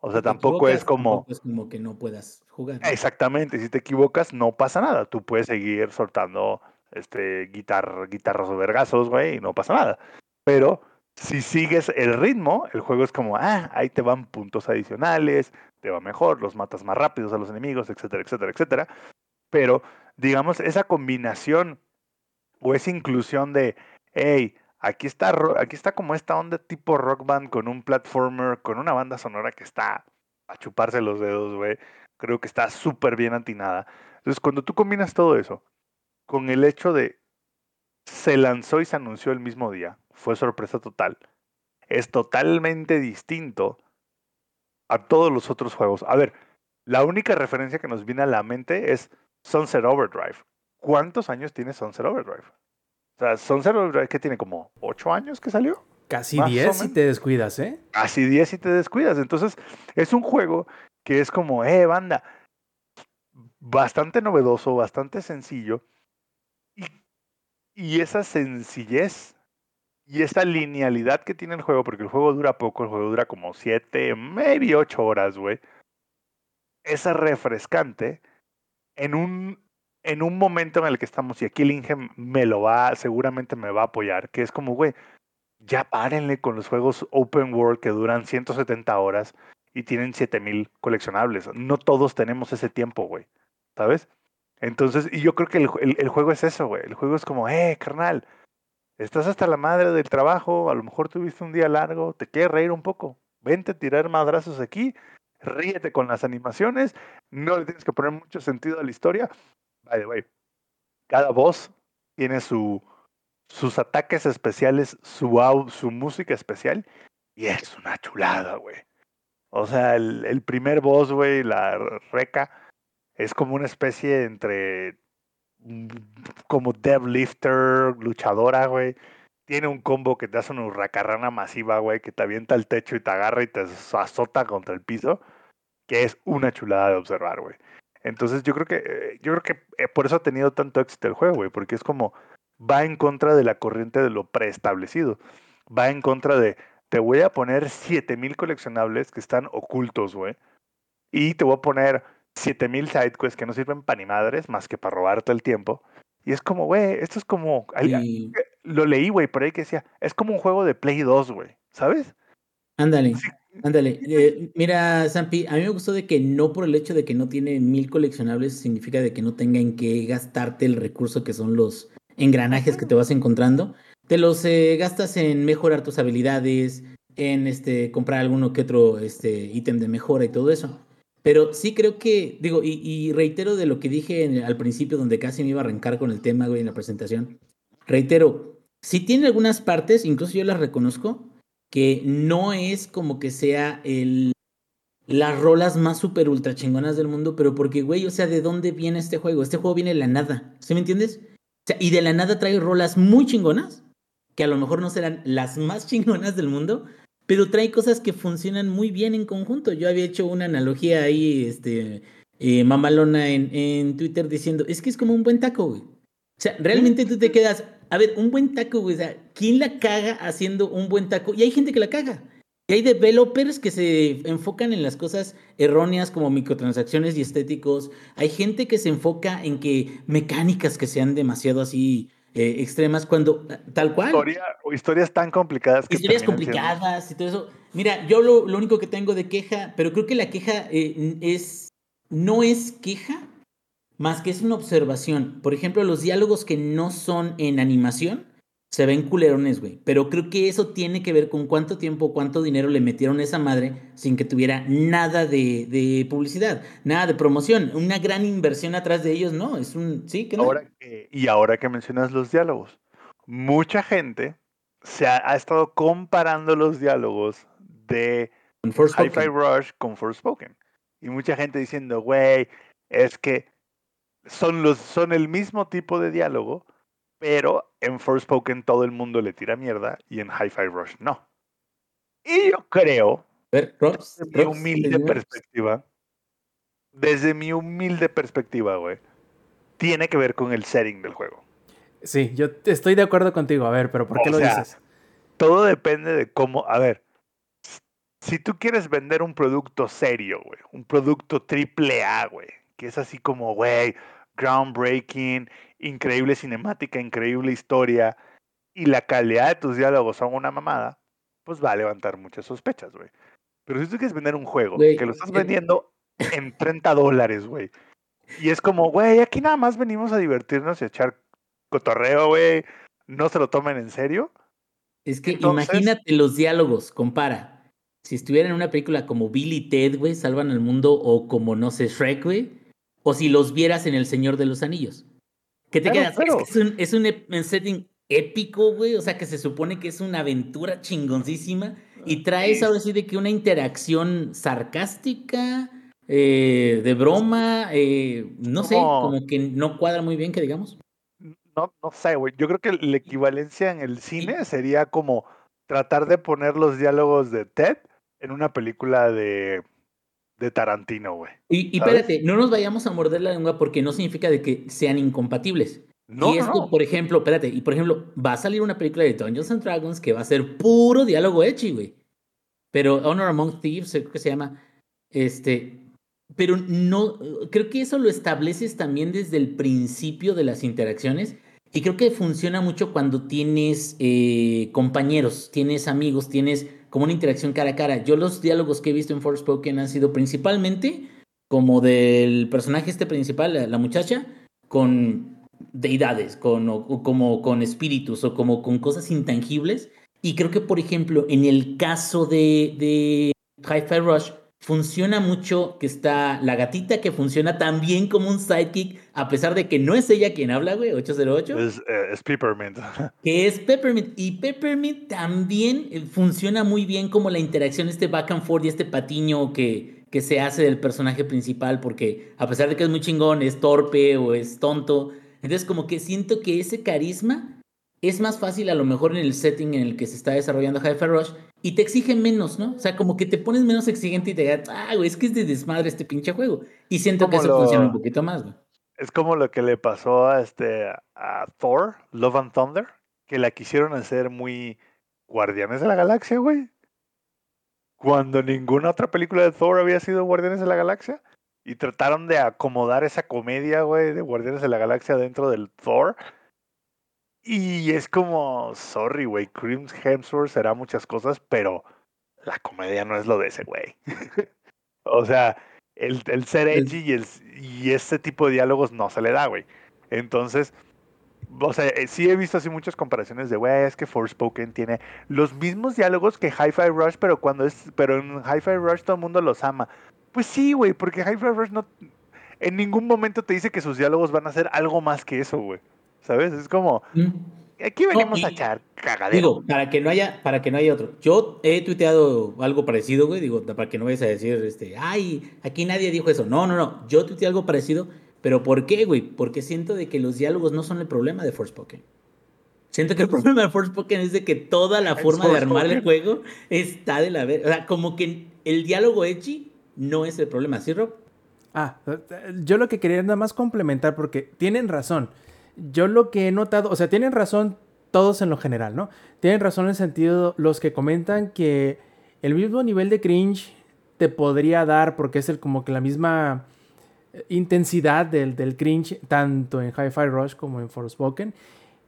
O sea, tampoco es como es como que no puedas jugar. Exactamente, si te equivocas no pasa nada, tú puedes seguir soltando este guitar, guitarras o vergazos, güey, y no pasa nada. Pero si sigues el ritmo, el juego es como, ah, ahí te van puntos adicionales, te va mejor, los matas más rápidos a los enemigos, etcétera, etcétera, etcétera pero digamos, esa combinación o esa inclusión de, hey, aquí está, aquí está como esta onda tipo rock band con un platformer, con una banda sonora que está a chuparse los dedos, güey. Creo que está súper bien atinada. Entonces, cuando tú combinas todo eso con el hecho de se lanzó y se anunció el mismo día, fue sorpresa total, es totalmente distinto a todos los otros juegos. A ver, la única referencia que nos viene a la mente es Sunset Overdrive. ¿Cuántos años tiene Sunset Overdrive? O sea, Sunset Overdrive que tiene como 8 años que salió. Casi 10 si te descuidas, ¿eh? Casi 10 si te descuidas. Entonces, es un juego que es como, eh, banda, bastante novedoso, bastante sencillo. Y, y esa sencillez y esa linealidad que tiene el juego, porque el juego dura poco, el juego dura como 7, maybe 8 horas, güey. Es refrescante en un, en un momento en el que estamos, y aquí el Inge me lo va, seguramente me va a apoyar, que es como, güey, ya párenle con los juegos open world que duran 170 horas y tienen 7000 coleccionables. No todos tenemos ese tiempo, güey, ¿sabes? Entonces, y yo creo que el, el, el juego es eso, güey. El juego es como, eh, carnal, estás hasta la madre del trabajo, a lo mejor tuviste un día largo, te quieres reír un poco, vente a tirar madrazos aquí ríete con las animaciones, no le tienes que poner mucho sentido a la historia. By the way, cada voz tiene su, sus ataques especiales, su, su música especial, y es una chulada, güey. O sea, el, primer boss, güey, la reca, es como una especie entre como deadlifter, luchadora, güey. Tiene un combo que te hace una hurracarrana masiva, güey, que te avienta al techo y te agarra y te azota contra el piso, que es una chulada de observar, güey. Entonces yo creo que, eh, yo creo que eh, por eso ha tenido tanto éxito el juego, güey, porque es como va en contra de la corriente de lo preestablecido. Va en contra de, te voy a poner 7000 coleccionables que están ocultos, güey. Y te voy a poner 7000 sidequests que no sirven para ni madres más que para robarte el tiempo. Y es como, güey, esto es como. Y- Lo leí, güey, por ahí que decía, es como un juego de Play 2, güey, ¿sabes? Ándale, ándale. Eh, mira, Zampi, a mí me gustó de que no por el hecho de que no tiene mil coleccionables significa de que no tengan que gastarte el recurso que son los engranajes que te vas encontrando. Te los eh, gastas en mejorar tus habilidades, en este comprar alguno que otro este ítem de mejora y todo eso. Pero sí creo que, digo, y, y reitero de lo que dije en- al principio, donde casi me iba a arrancar con el tema, güey, en la presentación. Reitero, sí tiene algunas partes, incluso yo las reconozco, que no es como que sea el las rolas más super ultra chingonas del mundo, pero porque, güey, o sea, ¿de dónde viene este juego? Este juego viene de la nada, ¿sí me entiendes? O sea, y de la nada trae rolas muy chingonas, que a lo mejor no serán las más chingonas del mundo, pero trae cosas que funcionan muy bien en conjunto. Yo había hecho una analogía ahí, este, eh, mamalona en, en Twitter diciendo, es que es como un buen taco, güey. O sea, realmente tú te quedas, a ver, un buen taco, güey, o sea, ¿quién la caga haciendo un buen taco? Y hay gente que la caga. Y hay developers que se enfocan en las cosas erróneas como microtransacciones y estéticos. Hay gente que se enfoca en que mecánicas que sean demasiado así eh, extremas cuando tal cual. Historia, historias tan complicadas que Historias siendo- complicadas y todo eso. Mira, yo lo, lo único que tengo de queja, pero creo que la queja eh, es no es queja, más que es una observación. Por ejemplo, los diálogos que no son en animación se ven culerones, güey. Pero creo que eso tiene que ver con cuánto tiempo, cuánto dinero le metieron a esa madre sin que tuviera nada de, de publicidad, nada de promoción. Una gran inversión atrás de ellos, no. Es un. Sí, que no. Ahora que- y ahora que mencionas los diálogos, mucha gente se ha, ha estado comparando los diálogos de. Hi-Fi Rush con Forspoken. Y mucha gente diciendo, güey, es que son, los, son el mismo tipo de diálogo, pero en Forspoken todo el mundo le tira mierda y en Hi-Fi Rush no. Y yo creo, A ver, Robs, desde mi humilde perspectiva, desde mi humilde perspectiva, güey, tiene que ver con el setting del juego. Sí, yo estoy de acuerdo contigo. A ver, pero ¿por qué O lo sea, dices? Todo depende de cómo, a ver, si tú quieres vender un producto serio, güey, un producto triple A, güey, que es así como, güey, groundbreaking, increíble cinemática, increíble historia, y la calidad de tus diálogos son una mamada, pues va a levantar muchas sospechas, güey. Pero si tú quieres vender un juego Güey, que lo estás eh, vendiendo en 30 dólares, güey, y es como, güey, aquí nada más venimos a divertirnos y a echar cotorreo, güey, no se lo tomen en serio. Es que Entonces- imagínate los diálogos, compara. Si estuvieran en una película como Billy Ted, güey, salvan al mundo, o como, no sé, Shrek, güey, o si los vieras en El Señor de los Anillos. ¿Qué te Claro, quedas? claro. Es, que es un, es un setting épico, güey, o sea, que se supone que es una aventura chingoncísima, y traes Sí. ahora sí de que una interacción sarcástica, eh, de broma, eh, no sé, como que no cuadra muy bien, que digamos. No, no sé, güey. Yo creo que la equivalencia en el cine sería como tratar de poner los diálogos de Ted en una película de, de Tarantino, güey. Y, y espérate, no nos vayamos a morder la lengua porque no significa de que sean incompatibles. No, y esto, no. por ejemplo, espérate, y por ejemplo, va a salir una película de Dungeons and Dragons que va a ser puro diálogo echi, güey. Pero Honor Among Thieves, creo que se llama. Este. Pero no. Creo que eso lo estableces también desde el principio de las interacciones. Y creo que funciona mucho cuando tienes eh, compañeros, tienes amigos, tienes como una interacción cara a cara. Yo los diálogos que he visto en Forspoken han sido principalmente como del personaje este principal, la, muchacha, con deidades, con, o como con espíritus o como con cosas intangibles. Y creo que, por ejemplo, en el caso de, de Hi-Fi Rush, funciona mucho que está la gatita que funciona también como un sidekick, a pesar de que no es ella quien habla, güey, 808 Es, eh, es Peppermint. que es Peppermint. Y Peppermint también eh, funciona muy bien como la interacción, este back and forth y este patiño que, que se hace del personaje principal, porque a pesar de que es muy chingón, es torpe o es tonto, Entonces, como que siento que ese carisma es más fácil a lo mejor en el setting en el que se está desarrollando Hi-Fi Rush y te exige menos, ¿no? O sea, como que te pones menos exigente y te digas, ah, güey, es que es de desmadre este pinche juego. Y siento que eso lo- funciona un poquito más, güey. Es como lo que le pasó a este a Thor, Love and Thunder, que la quisieron hacer muy Guardianes de la Galaxia, güey. Cuando ninguna otra película de Thor había sido Guardianes de la Galaxia. Y trataron de acomodar esa comedia, güey, de Guardianes de la Galaxia dentro del Thor. Y es como, sorry, güey, Chris Hemsworth será muchas cosas, pero la comedia no es lo de ese güey. o sea, el, el ser edgy y, el, y este tipo de diálogos no se le da, güey. Entonces, o sea, eh, sí he visto así muchas comparaciones de, güey, es que Forspoken tiene los mismos diálogos que Hi-Fi Rush, pero cuando es, pero en Hi-Fi Rush todo el mundo los ama. Pues sí, güey, porque Hi-Fi Rush no, en ningún momento te dice que sus diálogos van a ser algo más que eso, güey. ¿Sabes? Es como, aquí venimos y- a echar cagadero. Digo, para que no haya, para que no haya otro. Yo he tuiteado algo parecido, güey. Digo, para que no vayas a decir, este, ay, aquí nadie dijo eso. No, no, no. Yo tuiteé algo parecido. Pero ¿por qué, güey? Porque siento de que los diálogos no son el problema de Forspoken. Siento que el problema de Forspoken es de que toda la forma de armar el juego está de la ver. O sea, como que el diálogo edgy no es el problema, ¿sí, Rob? Ah, yo lo que quería nada más complementar porque tienen razón. Yo lo que he notado, o sea, tienen razón todos en lo general, ¿no? Tienen razón en el sentido los que comentan que el mismo nivel de cringe te podría dar porque es el, como que la misma eh, intensidad del, del cringe tanto en Hi-Fi Rush como en Forspoken.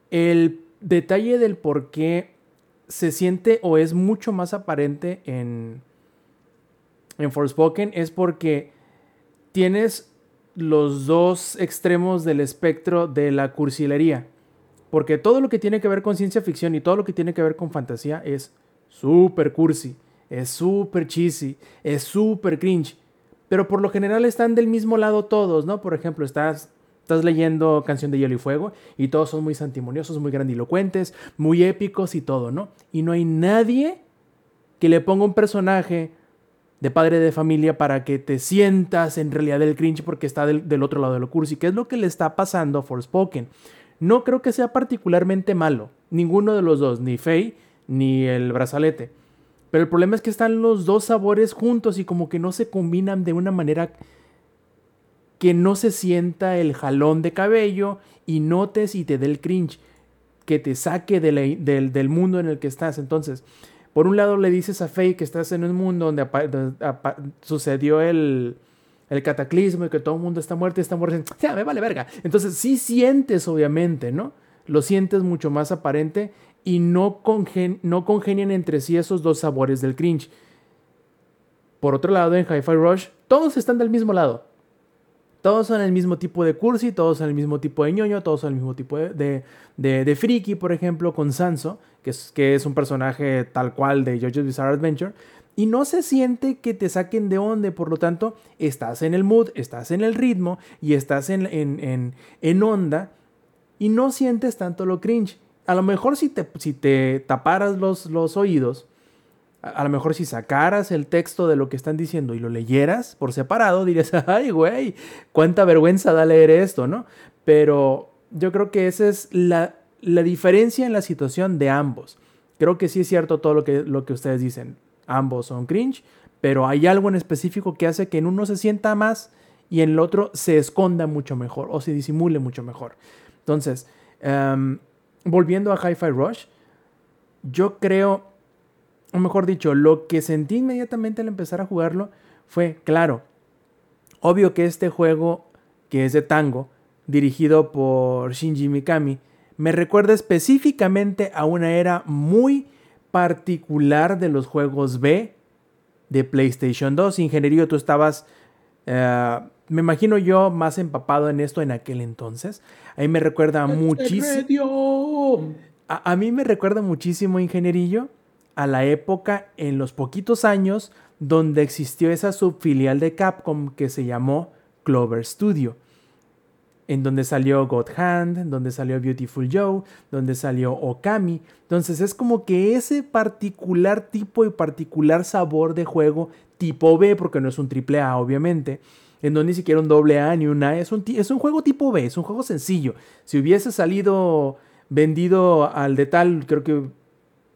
El detalle del por qué se siente o es mucho más aparente en, en Forspoken es porque tienes los dos extremos del espectro de la cursilería. Porque todo lo que tiene que ver con ciencia ficción y todo lo que tiene que ver con fantasía es súper cursi, es súper cheesy, es súper cringe. Pero por lo general están del mismo lado todos, ¿no? Por ejemplo, estás, estás leyendo Canción de Hielo y Fuego y todos son muy santimoniosos, muy grandilocuentes, muy épicos y todo, ¿no? Y no hay nadie que le ponga un personaje de padre de familia para que te sientas en realidad el cringe porque está del, otro lado de lo cursi, que es lo que le está pasando a Forspoken. No creo que sea particularmente malo, ninguno de los dos, ni Faye ni el brazalete. Pero el problema es que están los dos sabores juntos y como que no se combinan de una manera que no se sienta el jalón de cabello y notes y te dé el cringe, que te saque del mundo en el que estás. Entonces, por un lado le dices a Faye que estás en un mundo donde sucedió el, el cataclismo y que todo el mundo está muerto y está muerto. Ya, me vale verga. Entonces sí sientes, obviamente, ¿no? Lo sientes mucho más aparente y no, congen- no congenian entre sí esos dos sabores del cringe. Por otro lado, en Hi-Fi Rush, todos están del mismo lado. Todos son el mismo tipo de cursi, todos son el mismo tipo de ñoño, todos son el mismo tipo de, de, de, friki, por ejemplo, con Sanso, que es, que es un personaje tal cual de JoJo's Bizarre Adventure. Y no se siente que te saquen de onda, por lo tanto, estás en el mood, estás en el ritmo y estás en, en, en, en onda y no sientes tanto lo cringe. A lo mejor si te, si te taparas los, los oídos, a, lo mejor si sacaras el texto de lo que están diciendo y lo leyeras por separado, dirías, ay, güey, cuánta vergüenza da leer esto, ¿no? Pero yo creo que esa es la, la diferencia en la situación de ambos. Creo que sí es cierto todo lo que, lo que ustedes dicen. Ambos son cringe, pero hay algo en específico que hace que en uno se sienta más y en el otro se esconda mucho mejor o se disimule mucho mejor. Entonces, em, volviendo a Hi-Fi Rush, yo creo, o mejor dicho, lo que sentí inmediatamente al empezar a jugarlo fue, claro, obvio que este juego, que es de tango, dirigido por Shinji Mikami, me recuerda específicamente a una era muy particular de los juegos B de PlayStation 2. Ingeniería, tú estabas, eh, me imagino yo, más empapado en esto en aquel entonces. Ahí me recuerda muchísimo. A, a mí me recuerda muchísimo, ingenierillo, a la época en los poquitos años donde existió esa subfilial de Capcom que se llamó Clover Studio en donde salió God Hand, donde salió Beautiful Joe, donde salió Okami. Entonces es como que ese particular tipo y particular sabor de juego tipo B, porque no es un triple A obviamente, en donde ni siquiera un doble A ni un A, es un, es un juego tipo B, es un juego sencillo. Si hubiese salido vendido al de tal, creo que...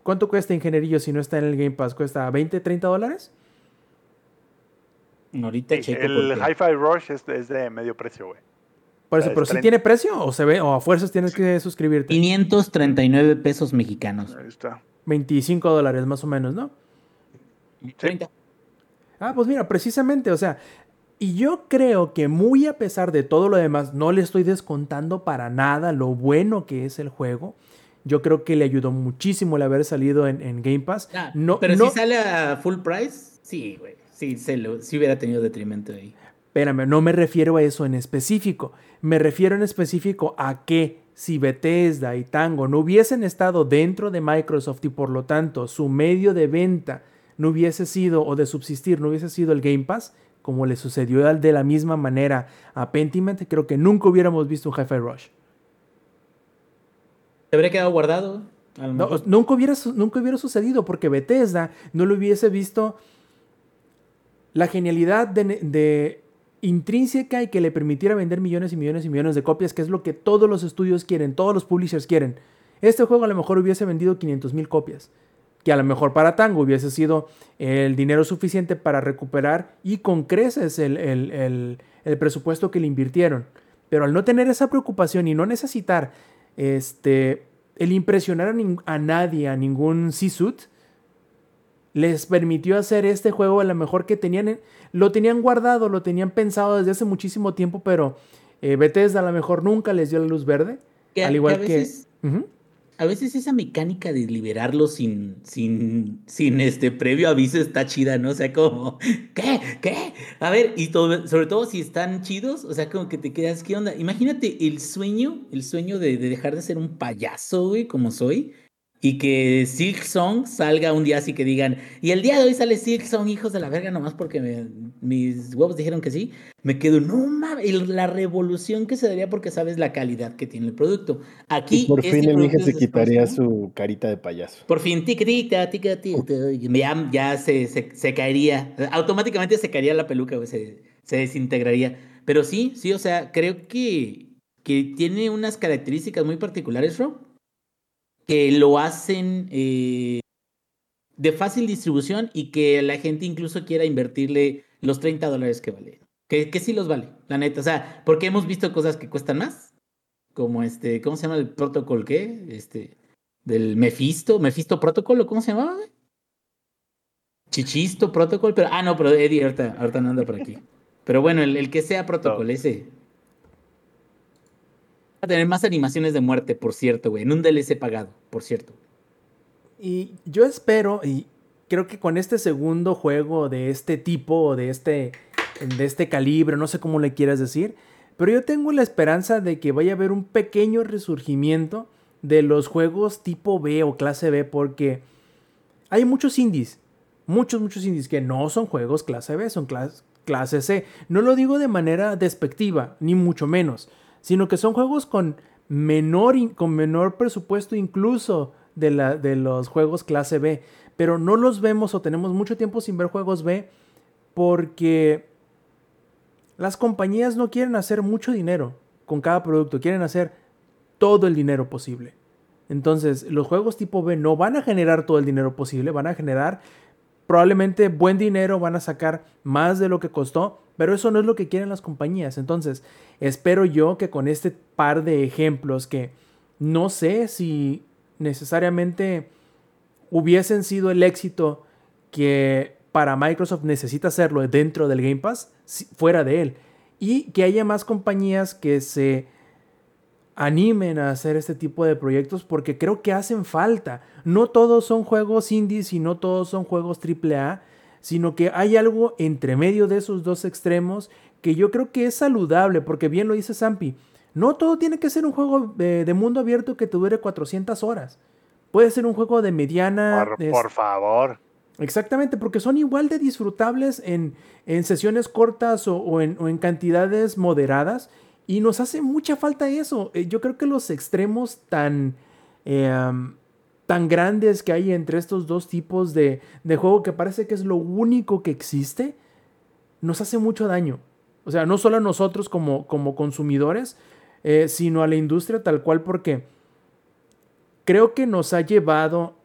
¿Cuánto cuesta Ingenierillo si no está en el Game Pass? ¿Cuesta 20, 30 dólares? Ahorita checo. El Hi-Fi Rush es, es, de medio precio, güey. Por eso, pero si tiene precio o se ve, o a fuerzas tienes que suscribirte. 539 pesos mexicanos. Ahí está. 25 dólares más o menos, ¿no? 30. Ah, pues mira, precisamente, o sea, y yo creo que muy a pesar de todo lo demás, no le estoy descontando para nada lo bueno que es el juego. Yo creo que le ayudó muchísimo el haber salido en, en Game Pass. Ah, no, pero no, si sale a full price, sí, güey. Sí, se lo, sí hubiera tenido detrimento ahí. Espérame, no me refiero a eso en específico. Me refiero en específico a que si Bethesda y Tango no hubiesen estado dentro de Microsoft y por lo tanto su medio de venta no hubiese sido o de subsistir no hubiese sido el Game Pass, como le sucedió de la misma manera a Pentiment, creo que nunca hubiéramos visto un Hi-Fi Rush. ¿Se habría quedado guardado? No, nunca, hubiera, nunca hubiera sucedido porque Bethesda no lo hubiese visto la genialidad de, de intrínseca y que le permitiera vender millones y millones y millones de copias, que es lo que todos los estudios quieren, todos los publishers quieren. Este juego a lo mejor hubiese vendido 500 mil copias, que a lo mejor para Tango hubiese sido el dinero suficiente para recuperar y con creces el, el, el, el presupuesto que le invirtieron. Pero al no tener esa preocupación y no necesitar este, el impresionar a, a nadie, a ningún C-Suit, les permitió hacer este juego a lo mejor que tenían, lo tenían guardado, lo tenían pensado desde hace muchísimo tiempo, pero eh, Bethesda a lo mejor nunca les dio la luz verde. Que, al igual que, a veces, que... Uh -huh. A veces esa mecánica de liberarlo sin, sin, sin este previo aviso está chida, ¿no? O sea, como, ¿qué? ¿Qué? A ver, y todo, sobre todo si están chidos, o sea, como que te quedas, ¿qué onda? Imagínate el sueño, el sueño de, de dejar de ser un payaso, güey, como soy, y que Silk Song salga un día así que digan, y el día de hoy sale Silk Song, hijos de la verga, nomás porque me, mis huevos dijeron que sí, me quedo, no mames, la revolución que se daría porque sabes la calidad que tiene el producto. Aquí. Y por este fin el Mije se quitaría su carita de payaso. Por fin, tic, tic, ya, ya se, se, se caería, automáticamente se caería la peluca, se, se desintegraría. Pero sí, sí, o sea, creo que, que tiene unas características muy particulares, Rob que lo hacen eh, de fácil distribución y que la gente incluso quiera invertirle los 30 dólares que vale. Que, que sí los vale, la neta. O sea, porque hemos visto cosas que cuestan más. Como este, ¿cómo se llama el protocolo qué? Este, del Mephisto, Mephisto Protocol, ¿cómo se llamaba? Chichisto Protocol, pero, ah, no, pero Eddie ahorita, ahorita no anda por aquí. Pero bueno, el, el que sea Protocol, no. ese, a tener más animaciones de muerte, por cierto, güey. En un DLC pagado, por cierto. Y yo espero, y creo que con este segundo juego de este tipo, de este, de este calibre, no sé cómo le quieras decir, pero yo tengo la esperanza de que vaya a haber un pequeño resurgimiento de los juegos tipo B o clase B, porque hay muchos indies, muchos, muchos indies que no son juegos clase B, son clase, clase C. No lo digo de manera despectiva, ni mucho menos sino que son juegos con menor, con menor presupuesto incluso de, la, de los juegos clase B. Pero no los vemos o tenemos mucho tiempo sin ver juegos B porque las compañías no quieren hacer mucho dinero con cada producto, quieren hacer todo el dinero posible. Entonces, los juegos tipo B no van a generar todo el dinero posible, van a generar probablemente buen dinero, van a sacar más de lo que costó, pero eso no es lo que quieren las compañías. Entonces, espero yo que con este par de ejemplos que no sé si necesariamente hubiesen sido el éxito que para Microsoft necesita hacerlo dentro del Game Pass, fuera de él. Y que haya más compañías que se animen a hacer este tipo de proyectos porque creo que hacen falta. No todos son juegos indies y no todos son juegos AAA, sino que hay algo entre medio de esos dos extremos que yo creo que es saludable, porque bien lo dice Zampi, no todo tiene que ser un juego de, de mundo abierto que te dure 400 horas. Puede ser un juego de mediana... Por, por favor. Exactamente, porque son igual de disfrutables en, en sesiones cortas o, o, en, o en cantidades moderadas y nos hace mucha falta eso. Eh, yo creo que los extremos tan, eh, tan grandes que hay entre estos dos tipos de, de, juego, que parece que es lo único que existe, nos hace mucho daño. O sea, no solo a nosotros como, como consumidores, eh, sino a la industria tal cual, porque creo que nos ha llevado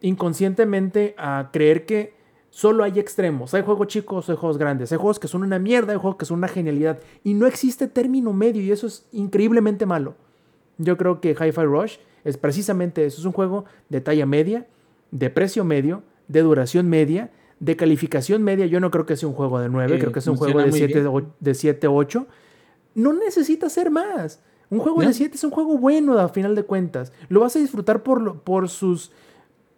inconscientemente a creer que solo hay extremos. Hay juegos chicos, hay juegos grandes, hay juegos que son una mierda, hay juegos que son una genialidad. Y no existe término medio y eso es increíblemente malo. Yo creo que Hi-Fi Rush es precisamente eso. Es un juego de talla media, de precio medio, de duración media, de calificación media. Yo no creo que sea un juego de 9, Eh, creo que es un juego de muy 7, bien. o- de 7, 8. No necesita ser más. Un juego No. de 7 es un juego bueno a final de cuentas. Lo vas a disfrutar por, lo- por sus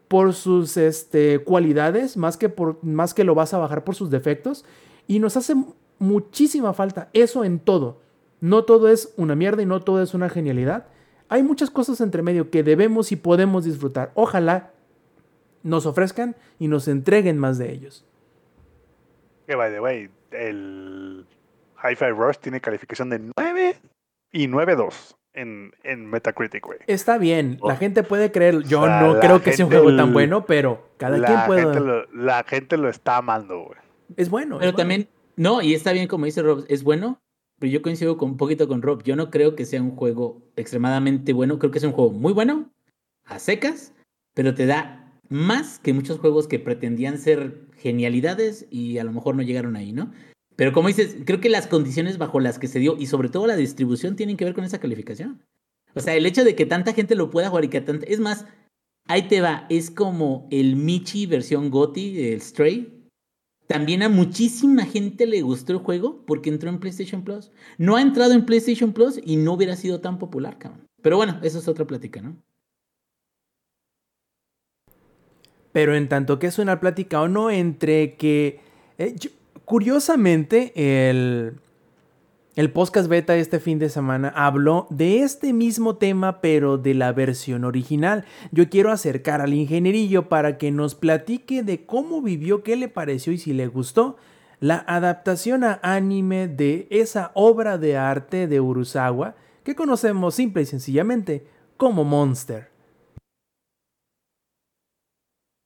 por sus este, cualidades, más que, por, más que lo vas a bajar por sus defectos. Y nos hace muchísima falta eso en todo. No todo es una mierda y no todo es una genialidad. Hay muchas cosas entre medio que debemos y podemos disfrutar. Ojalá nos ofrezcan y nos entreguen más de ellos. Que by the way, el Hi-Fi Rush tiene calificación de 9 y 9.2 en, en Metacritic, güey. Está bien, la Oh. gente puede creer. Yo O sea, no creo que sea un juego tan bueno, pero cada la quien puede. Gente lo, la gente lo está amando, güey. Es bueno. es Pero bueno. también, no, y está bien como dice Rob, es bueno, pero yo coincido con, un poquito con Rob. Yo no creo que sea un juego extremadamente bueno, creo que es un juego muy bueno, a secas, pero te da más que muchos juegos que pretendían ser genialidades y a lo mejor no llegaron ahí, ¿no? Pero como dices, creo que las condiciones bajo las que se dio y sobre todo la distribución tienen que ver con esa calificación. O sea, el hecho de que tanta gente lo pueda jugar y que tanta... Es más, ahí te va, es como el Michi versión GOTI, el Stray, también a muchísima gente le gustó el juego porque entró en PlayStation Plus. No ha entrado en PlayStation Plus y no hubiera sido tan popular, cabrón. Pero bueno, eso es otra plática, ¿no? Pero en tanto que es una plática o no entre que... eh, curiosamente, el, el podcast beta este fin de semana habló de este mismo tema, pero de la versión original. Yo quiero acercar al ingenierillo para que nos platique de cómo vivió, qué le pareció y si le gustó la adaptación a anime de esa obra de arte de Urusawa que conocemos simple y sencillamente como Monster.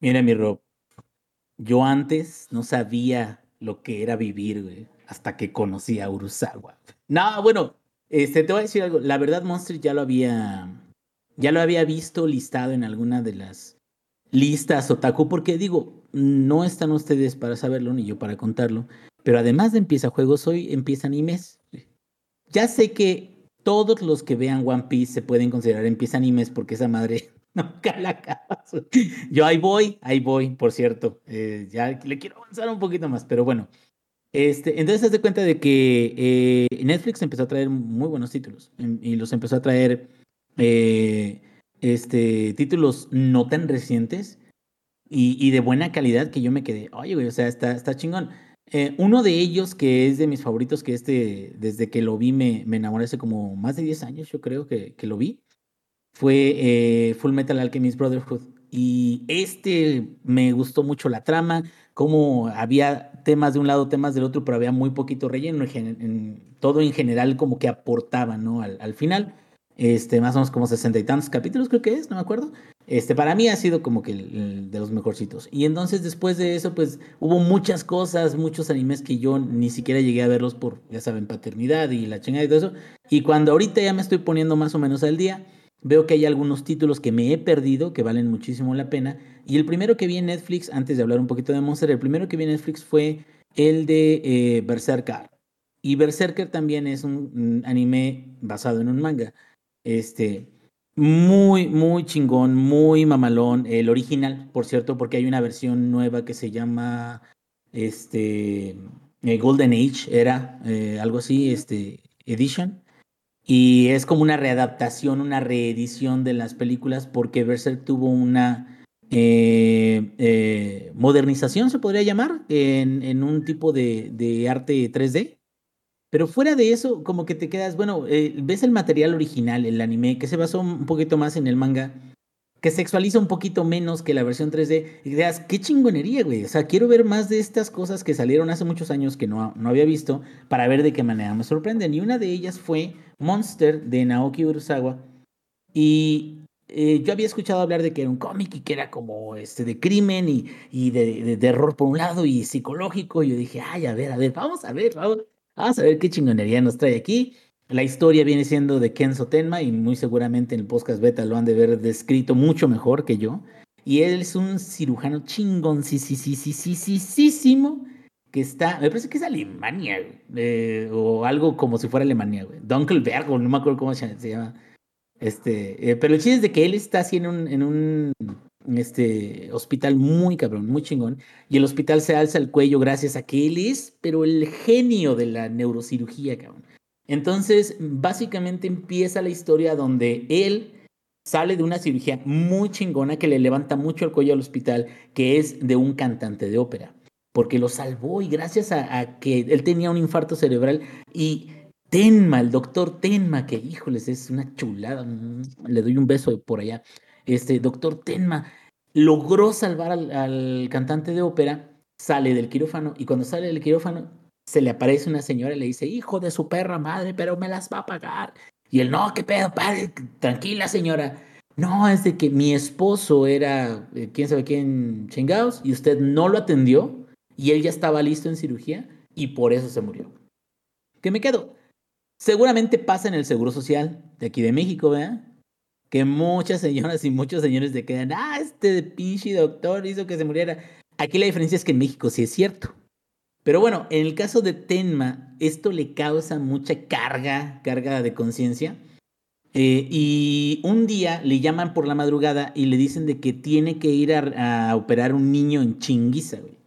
Mira, mi Rob, yo antes no sabía lo que era vivir, güey, hasta que conocí a Urusawa. No, bueno, este, te voy a decir algo. La verdad, Monster ya lo había, ya lo había visto listado en alguna de las listas otaku, porque digo, no están ustedes para saberlo ni yo para contarlo, pero además de empieza juegos, hoy empieza animes. Ya sé que todos los que vean One Piece se pueden considerar empieza animes porque esa madre nunca la acabas. Yo ahí voy, ahí voy, por cierto. Eh, ya le quiero avanzar un poquito más, pero bueno. Este, entonces, haz de cuenta de que eh, Netflix empezó a traer muy buenos títulos em, y los empezó a traer eh, este, títulos no tan recientes y, de buena calidad que yo me quedé, oye, güey, o sea, está, chingón. Eh, uno de ellos que es de mis favoritos, que este, desde que lo vi me, enamoré hace como más de 10 años, yo creo que, que lo vi, fue Full Metal Alchemist Brotherhood. Y este me gustó mucho la trama, cómo había temas de un lado, temas del otro, pero había muy poquito relleno, en, en- todo en general como que aportaba, ¿no? Al, al final, este, más o menos como sesenta y tantos capítulos creo que es, no me acuerdo. Este, para mí ha sido como que el, el de los mejorcitos. Y entonces después de eso, pues hubo muchas cosas, muchos animes que yo ni siquiera llegué a verlos por, ya saben, paternidad y la chingada y todo eso. Y cuando ahorita ya me estoy poniendo más o menos al día, veo que hay algunos títulos que me he perdido, que valen muchísimo la pena. Y el primero que vi en Netflix, antes de hablar un poquito de Monster, el primero que vi en Netflix fue el de eh, Berserker. Y Berserker también es un, anime basado en un manga. Este, muy, muy chingón, muy mamalón. El original, por cierto, porque hay una versión nueva que se llama este, eh, Golden Age, era eh, algo así, este, Edition. Y es como una readaptación, una reedición de las películas, porque Berserk tuvo una eh, eh, modernización, se podría llamar, en, en un tipo de, de arte 3D. Pero fuera de eso, como que te quedas, bueno, eh, ves el material original, el anime, que se basó un poquito más en el manga, que sexualiza un poquito menos que la versión 3D, y quedas, qué chingonería, güey. O sea, quiero ver más de estas cosas que salieron hace muchos años que no, no había visto, para ver de qué manera me sorprenden. Y una de ellas fue Monster de Naoki Urasawa. Y eh, yo había escuchado hablar de que era un cómic y que era como este de crimen y, y de, de, de error por un lado y psicológico. Y yo dije, ay, a ver, a ver, vamos a ver, vamos, vamos a ver qué chingonería nos trae aquí. La historia viene siendo de Kenzo Tenma y muy seguramente en el podcast beta lo han de ver descrito mucho mejor que yo. Y él es un cirujano chingón, sí, sí, sí, sí, sí, sí, sí, sí, que está, me parece que es Alemania, eh, o algo como si fuera Alemania, güey. Dunkelberg, no me acuerdo cómo se llama. Este, eh, pero el chiste es de que él está así en un, en un este, hospital muy cabrón, muy chingón, y el hospital se alza el cuello gracias a que él es, pero el genio de la neurocirugía, cabrón. Entonces, básicamente empieza la historia donde él sale de una cirugía muy chingona que le levanta mucho el cuello al hospital, que es de un cantante de ópera, porque lo salvó y gracias a, que él tenía un infarto cerebral y Tenma, el doctor Tenma, que híjoles, es una chulada, mm, le doy un beso por allá. Este doctor Tenma logró salvar al, al, cantante de ópera, sale del quirófano y cuando sale del quirófano se le aparece una señora y le dice, hijo de su perra madre, pero me las va a pagar. Y él, no, qué pedo, padre, tranquila señora. No, es de que mi esposo era, eh, quién sabe quién, chingados, y usted no lo atendió y él ya estaba listo en cirugía y por eso se murió. ¿Qué me quedo? Seguramente pasa en el Seguro Social de aquí de México, ¿verdad? Que muchas señoras y muchos señores se quedan, ah, este pinche doctor hizo que se muriera. Aquí la diferencia es que en México sí es cierto. Pero bueno, en el caso de Tenma, esto le causa mucha carga, carga de conciencia. Eh, y un día le llaman por la madrugada y le dicen de que tiene que ir a, a operar un niño en chinguiza, güey.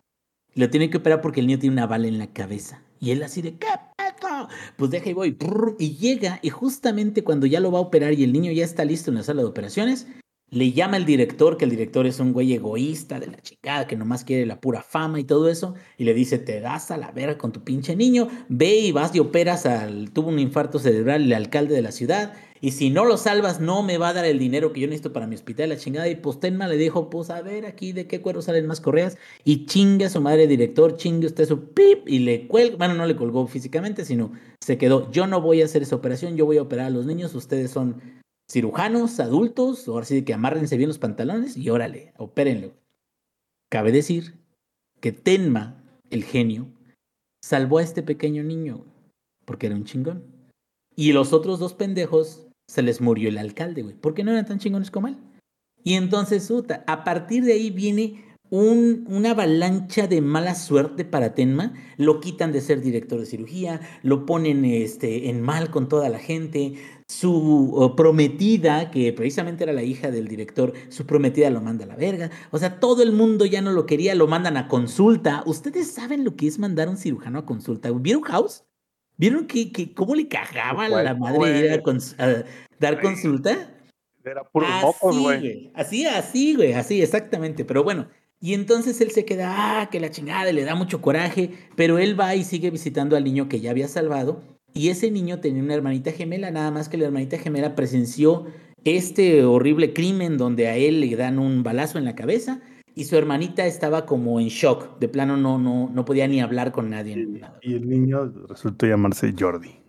Lo tiene que operar porque el niño tiene una bala en la cabeza. Y él así de, ¿qué pedo? Pues deja y voy. Y llega y justamente cuando ya lo va a operar y el niño ya está listo en la sala de operaciones, le llama el director, que el director es un güey egoísta de la chingada, que nomás quiere la pura fama y todo eso, y le dice, te das a la vera con tu pinche niño, ve y vas y operas al, tuvo un infarto cerebral el alcalde de la ciudad, y si no lo salvas, no me va a dar el dinero que yo necesito para mi hospital, la chingada, y pues le dijo, pues a ver aquí de qué cuero salen más correas, y chingue a su madre director, chingue usted su pip, y le cuelga, bueno, no le colgó físicamente, sino se quedó, yo no voy a hacer esa operación, yo voy a operar a los niños, ustedes son cirujanos, adultos, ahora sí que amárrense bien los pantalones y órale, opérenlo. Cabe decir que Tenma, el genio, salvó a este pequeño niño porque era un chingón. Y los otros dos pendejos se les murió el alcalde, güey, porque no eran tan chingones como él. Y entonces, a partir de ahí viene un, una avalancha de mala suerte para Tenma. Lo quitan de ser director de cirugía, lo ponen este, en mal con toda la gente, su prometida, que precisamente era la hija del director, su prometida lo manda a la verga. O sea, todo el mundo ya no lo quería, lo mandan a consulta. ¿Ustedes saben lo que es mandar a un cirujano a consulta? ¿Vieron House? ¿Vieron que, que cómo le cagaba a la madre ir a, cons a dar consulta? Era puro mocos, güey. Así, así, güey, así, exactamente. Pero bueno, y entonces él se queda, ah, que la chingada, le da mucho coraje, pero él va y sigue visitando al niño que ya había salvado y ese niño tenía una hermanita gemela, nada más que la hermanita gemela presenció este horrible crimen donde a él le dan un balazo en la cabeza y su hermanita estaba como en shock, de plano no, no, no podía ni hablar con nadie. Y, y el niño resultó llamarse Jordi.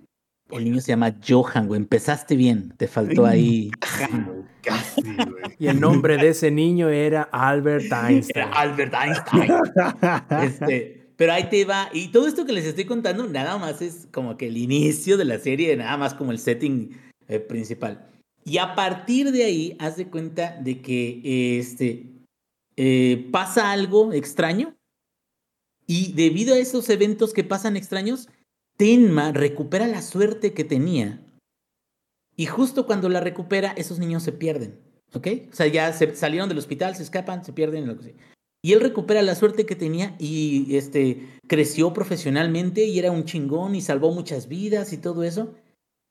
El niño se llama Johan, güey. Empezaste bien, te faltó ahí. Casi, güey. Y el nombre de ese niño era Albert Einstein. Era Albert Einstein. este, pero ahí te va. Y todo esto que les estoy contando, nada más es como que el inicio de la serie, nada más como el setting eh, principal. Y a partir de ahí, haz de cuenta de que este, eh, pasa algo extraño. Y debido a esos eventos que pasan extraños, Tenma recupera la suerte que tenía. Y justo cuando la recupera, esos niños se pierden. ¿Ok? O sea, ya se salieron del hospital, se escapan, se pierden. Lo que. Y él recupera la suerte que tenía y este, creció profesionalmente y era un chingón y salvó muchas vidas y todo eso.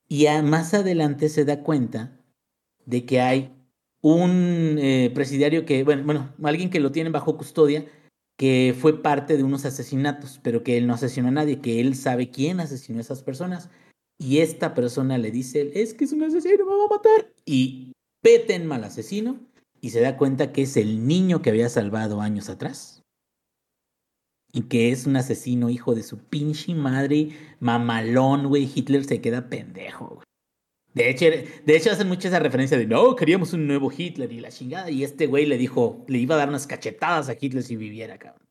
Y a, más adelante se da cuenta de que hay un eh, presidiario que, bueno, bueno, alguien que lo tiene bajo custodia, que fue parte de unos asesinatos, pero que él no asesinó a nadie, que él sabe quién asesinó a esas personas. Y esta persona le dice, es que es un asesino, me va a matar. Y peten mal asesino y se da cuenta que es el niño que había salvado años atrás. Y que es un asesino hijo de su pinche madre, mamalón, güey. Hitler se queda pendejo, güey. De hecho, de hecho hacen mucho esa referencia de no, queríamos un nuevo Hitler y la chingada. Y este güey le dijo, le iba a dar unas cachetadas a Hitler si viviera, cabrón.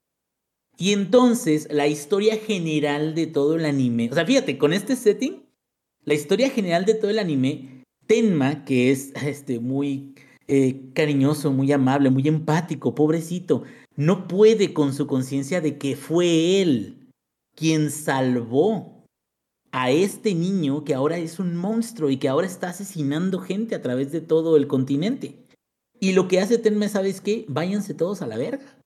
Y entonces, la historia general de todo el anime, o sea, fíjate, con este setting, la historia general de todo el anime, Tenma, que es este, muy eh, cariñoso, muy amable, muy empático, pobrecito, no puede con su conciencia de que fue él quien salvó a este niño que ahora es un monstruo y que ahora está asesinando gente a través de todo el continente. Y lo que hace Tenma, ¿sabes qué? Váyanse todos a la verga.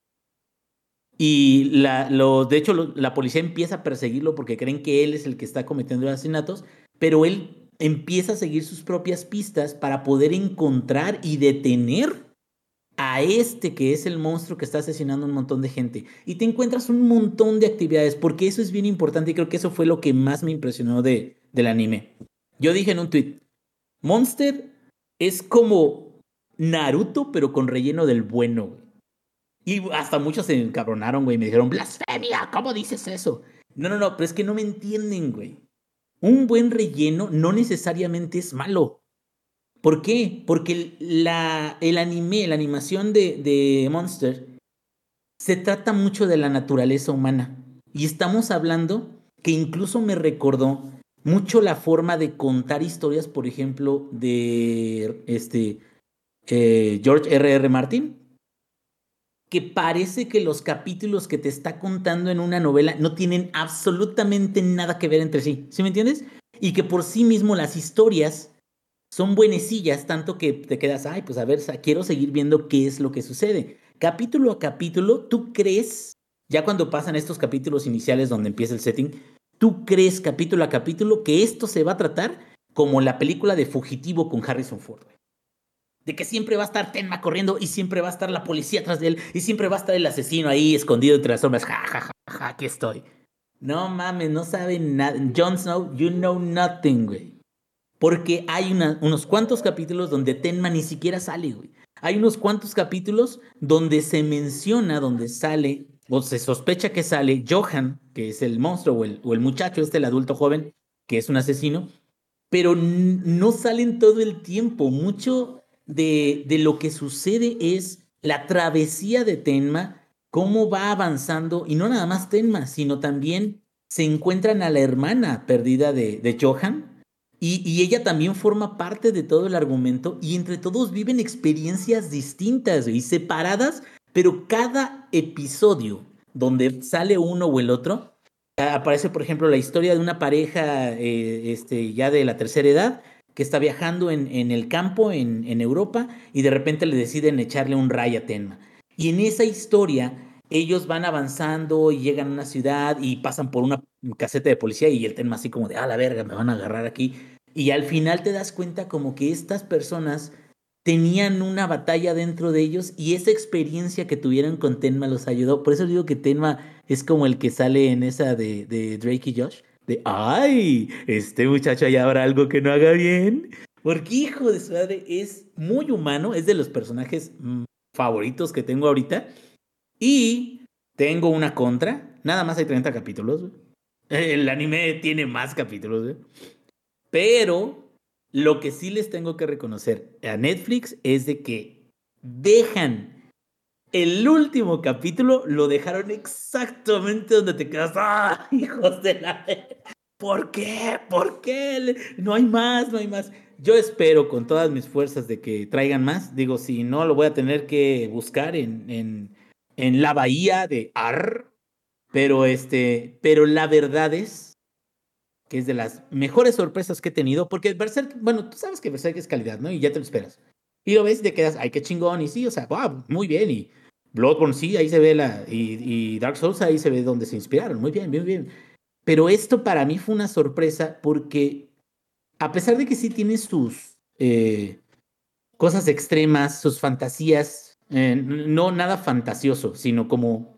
Y la, lo, de hecho, la policía empieza a perseguirlo porque creen que él es el que está cometiendo los asesinatos, pero él empieza a seguir sus propias pistas para poder encontrar y detener a este que es el monstruo que está asesinando a un montón de gente. Y te encuentras un montón de actividades, porque eso es bien importante y creo que eso fue lo que más me impresionó de, del anime. Yo dije en un tweet, Monster es como Naruto, pero con relleno del bueno. Y hasta muchos se encabronaron, güey. Me dijeron, blasfemia, ¿cómo dices eso? No, no, no, pero es que no me entienden, güey. Un buen relleno no necesariamente es malo. ¿Por qué? Porque la, el anime, la animación de, de Monster, se trata mucho de la naturaleza humana. Y estamos hablando que incluso me recordó mucho la forma de contar historias, por ejemplo, de este eh, George R. R. Martin, que parece que los capítulos que te está contando en una novela no tienen absolutamente nada que ver entre sí. ¿Sí me entiendes? Y que por sí mismo las historias son buenecillas, tanto que te quedas, ay, pues a ver, quiero seguir viendo qué es lo que sucede. Capítulo a capítulo, tú crees, ya cuando pasan estos capítulos iniciales donde empieza el setting, tú crees capítulo a capítulo que esto se va a tratar como la película de Fugitivo con Harrison Ford de que siempre va a estar Tenma corriendo y siempre va a estar la policía atrás de él y siempre va a estar el asesino ahí escondido entre las sombras. Ja, ja, ja, ja, aquí estoy. No mames, no saben nada. Jon Snow, you know nothing, güey. Porque hay unos cuantos capítulos donde Tenma ni siquiera sale, güey. Hay unos cuantos capítulos donde se menciona, donde sale, o se sospecha que sale Johan, que es el monstruo, o el, muchacho, este, el adulto joven, que es un asesino, pero no salen todo el tiempo. Mucho de, lo que sucede es la travesía de Tenma, cómo va avanzando, y no nada más Tenma, sino también se encuentran a la hermana perdida de Johan, y, ella también forma parte de todo el argumento, y entre todos viven experiencias distintas y separadas, pero cada episodio donde sale uno o el otro, aparece, por ejemplo, la historia de una pareja eh, este, ya de la tercera edad, que está viajando en, en el campo en, Europa y de repente le deciden echarle un ray a Tenma. Y en esa historia ellos van avanzando y llegan a una ciudad y pasan por una caseta de policía y el Tenma así como de, ah, la verga, me van a agarrar aquí. Y al final te das cuenta como que estas personas tenían una batalla dentro de ellos y esa experiencia que tuvieron con Tenma los ayudó. Por eso digo que Tenma es como el que sale en esa de, de Drake y Josh de, ay, este muchacho ya habrá algo que no haga bien. Porque hijo de su madre es muy humano, es de los personajes mm, favoritos que tengo ahorita. Y tengo una contra, nada más hay 30 capítulos. El anime tiene más capítulos. Pero lo que sí les tengo que reconocer a Netflix es de que dejan el último capítulo lo dejaron exactamente donde te quedas. ¡Ah, hijos de la... ¿Por qué? ¿Por qué? No hay más, no hay más. Yo espero con todas mis fuerzas de que traigan más. Digo, si no, lo voy a tener que buscar en, en, en la bahía de Ar. Pero este, pero la verdad es que es de las mejores sorpresas que he tenido. Porque Berserk, bueno, tú sabes que Berserk es calidad, ¿no? Y ya te lo esperas. Y lo ves y te quedas, ay, qué chingón. Y sí, o sea, wow, muy bien. Y Bloodborne sí, ahí se ve la. Y, Dark Souls ahí se ve donde se inspiraron. Muy bien, bien, bien. Pero esto para mí fue una sorpresa porque, a pesar de que sí tiene sus eh, cosas extremas, sus fantasías, eh, no nada fantasioso, sino como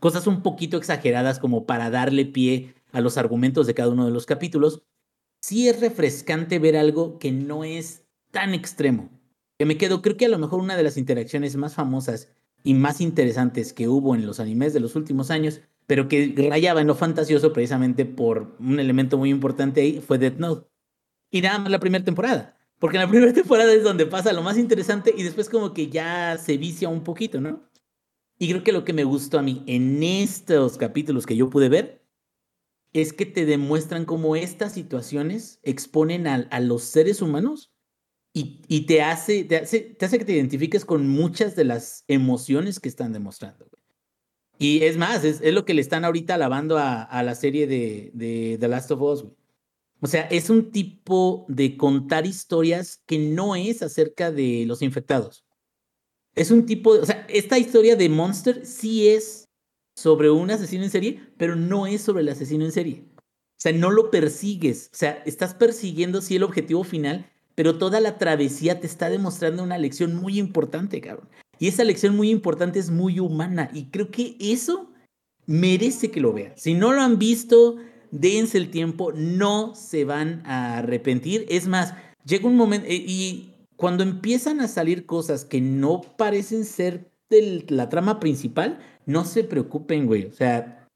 cosas un poquito exageradas como para darle pie a los argumentos de cada uno de los capítulos, sí es refrescante ver algo que no es tan extremo. Que me quedo, creo que a lo mejor una de las interacciones más famosas y más interesantes que hubo en los animes de los últimos años, pero que rayaba en lo fantasioso precisamente por un elemento muy importante ahí, fue Death Note. y nada más la primera temporada. Porque la primera temporada es donde pasa lo más interesante y después como que ya se vicia un poquito, ¿no? Y creo que lo que me gustó a mí en estos capítulos que yo pude ver es que te demuestran cómo estas situaciones exponen a, a los seres humanos y, y te, hace, te, hace, te hace que te identifiques con muchas de las emociones que están demostrando. Y es más, es, es, lo que le están ahorita alabando a, la serie de, de, The Last of Us. O sea, es un tipo de contar historias que no es acerca de los infectados. Es un tipo, de, o sea, esta historia de Monster sí es sobre un asesino en serie, pero no es sobre el asesino en serie. O sea, no lo persigues. O sea, estás persiguiendo sí el objetivo final, pero toda la travesía te está demostrando una lección muy importante, cabrón. Y esa lección muy importante es muy humana. Y creo que eso merece que lo vean. Si no lo han visto, dense el tiempo, no se van a arrepentir. Es más, llega un momento y cuando empiezan a salir cosas que no parecen ser de la trama principal, no se preocupen, güey. O sea,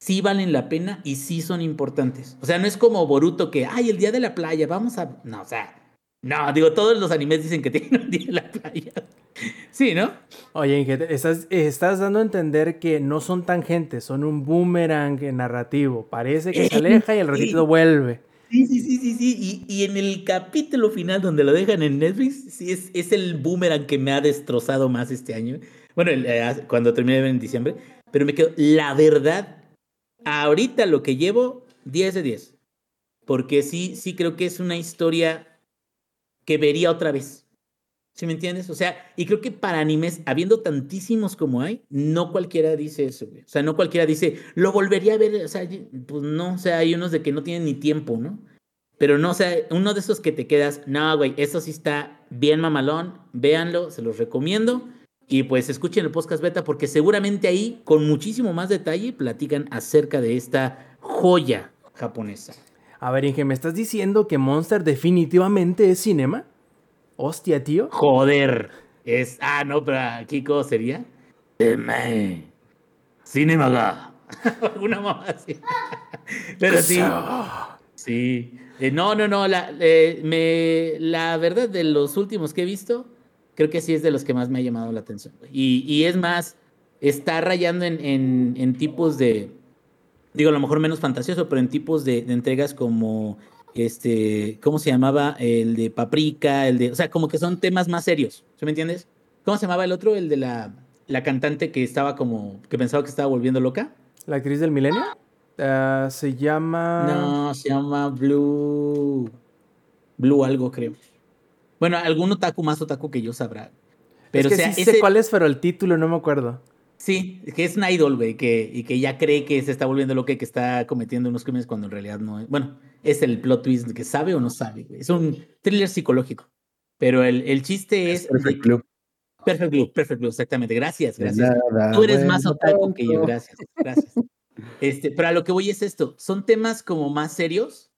sí valen la pena y sí son importantes. O sea, no es como Boruto que, ay, el día de la playa, vamos a... No, o sea, no, digo, todos los animes dicen que tienen un día de la playa. Sí, ¿no? Oye, Inge, estás, estás dando a entender que no son tangentes, son un boomerang narrativo. Parece que se aleja y al ratito vuelve. Sí, sí, sí, sí, sí. Y, y, en el capítulo final donde lo dejan en Netflix, sí, es, es el boomerang que me ha destrozado más este año. Bueno, eh, cuando terminé en diciembre. Pero me quedo, la verdad, ahorita lo que llevo, 10 de 10. Porque sí, sí creo que es una historia que vería otra vez. ¿Sí me entiendes? O sea, y creo que para animes, habiendo tantísimos como hay, no cualquiera dice eso, güey. O sea, no cualquiera dice, lo volvería a ver. O sea, pues no, o sea, hay unos de que no tienen ni tiempo, ¿no? Pero no, o sea, uno de esos que te quedas, no, güey, eso sí está bien mamalón, véanlo, se los recomiendo. Y pues escuchen el podcast beta porque seguramente ahí, con muchísimo más detalle, platican acerca de esta joya japonesa. A ver, Inge, ¿me estás diciendo que Monster definitivamente es cinema? Hostia, tío. Joder. Es. Ah, no, pero Kiko sería. Cinema ga. Una mamá así. pero sí. Sí. Eh, no, no, no. La, eh, me, la verdad, de los últimos que he visto, creo que sí es de los que más me ha llamado la atención. Y, y es más, está rayando en, en, en, tipos de. Digo, a lo mejor menos fantasioso, pero en tipos de, de entregas como este, ¿cómo se llamaba? El de Paprika, el de, o sea, como que son temas más serios, ¿sí me entiendes? ¿Cómo se llamaba el otro? El de la, la cantante que estaba como, que pensaba que estaba volviendo loca. ¿La actriz del milenio? Uh, se llama... No, se llama Blue, Blue algo creo. Bueno, algún otaku más otaku que yo sabrá. Pero, es que o sea, sí ese... sé cuál es, pero el título no me acuerdo. Sí, que es un idol, güey, que, y que ya cree que se está volviendo loca y que está cometiendo unos crímenes cuando en realidad no es. Bueno, es el plot twist que sabe o no sabe, güey. Es un thriller psicológico. Pero el, el chiste es. Perfect Blue. Perfect Blue, Perfect Blue, exactamente. Gracias, gracias. Nada, Tú eres bueno, más otaku que yo, gracias, gracias. Este, pero a lo que voy es esto: son temas como más serios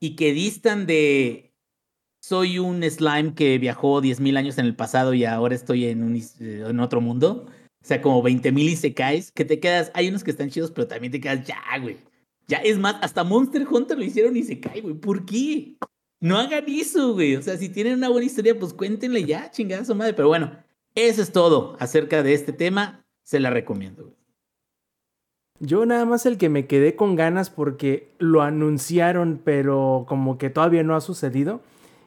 y que distan de. Soy un slime que viajó 10.000 años en el pasado y ahora estoy en, un, en otro mundo o sea, como 20 mil y se caes, que te quedas. Hay unos que están chidos, pero también te quedas ya, güey. Ya es más, hasta Monster Hunter lo hicieron y se cae, güey. ¿Por qué? No hagan eso, güey. O sea, si tienen una buena historia, pues cuéntenle ya, chingada su madre. Pero bueno, eso es todo acerca de este tema. Se la recomiendo, güey. Yo nada más el que me quedé con ganas porque lo anunciaron, pero como que todavía no ha sucedido,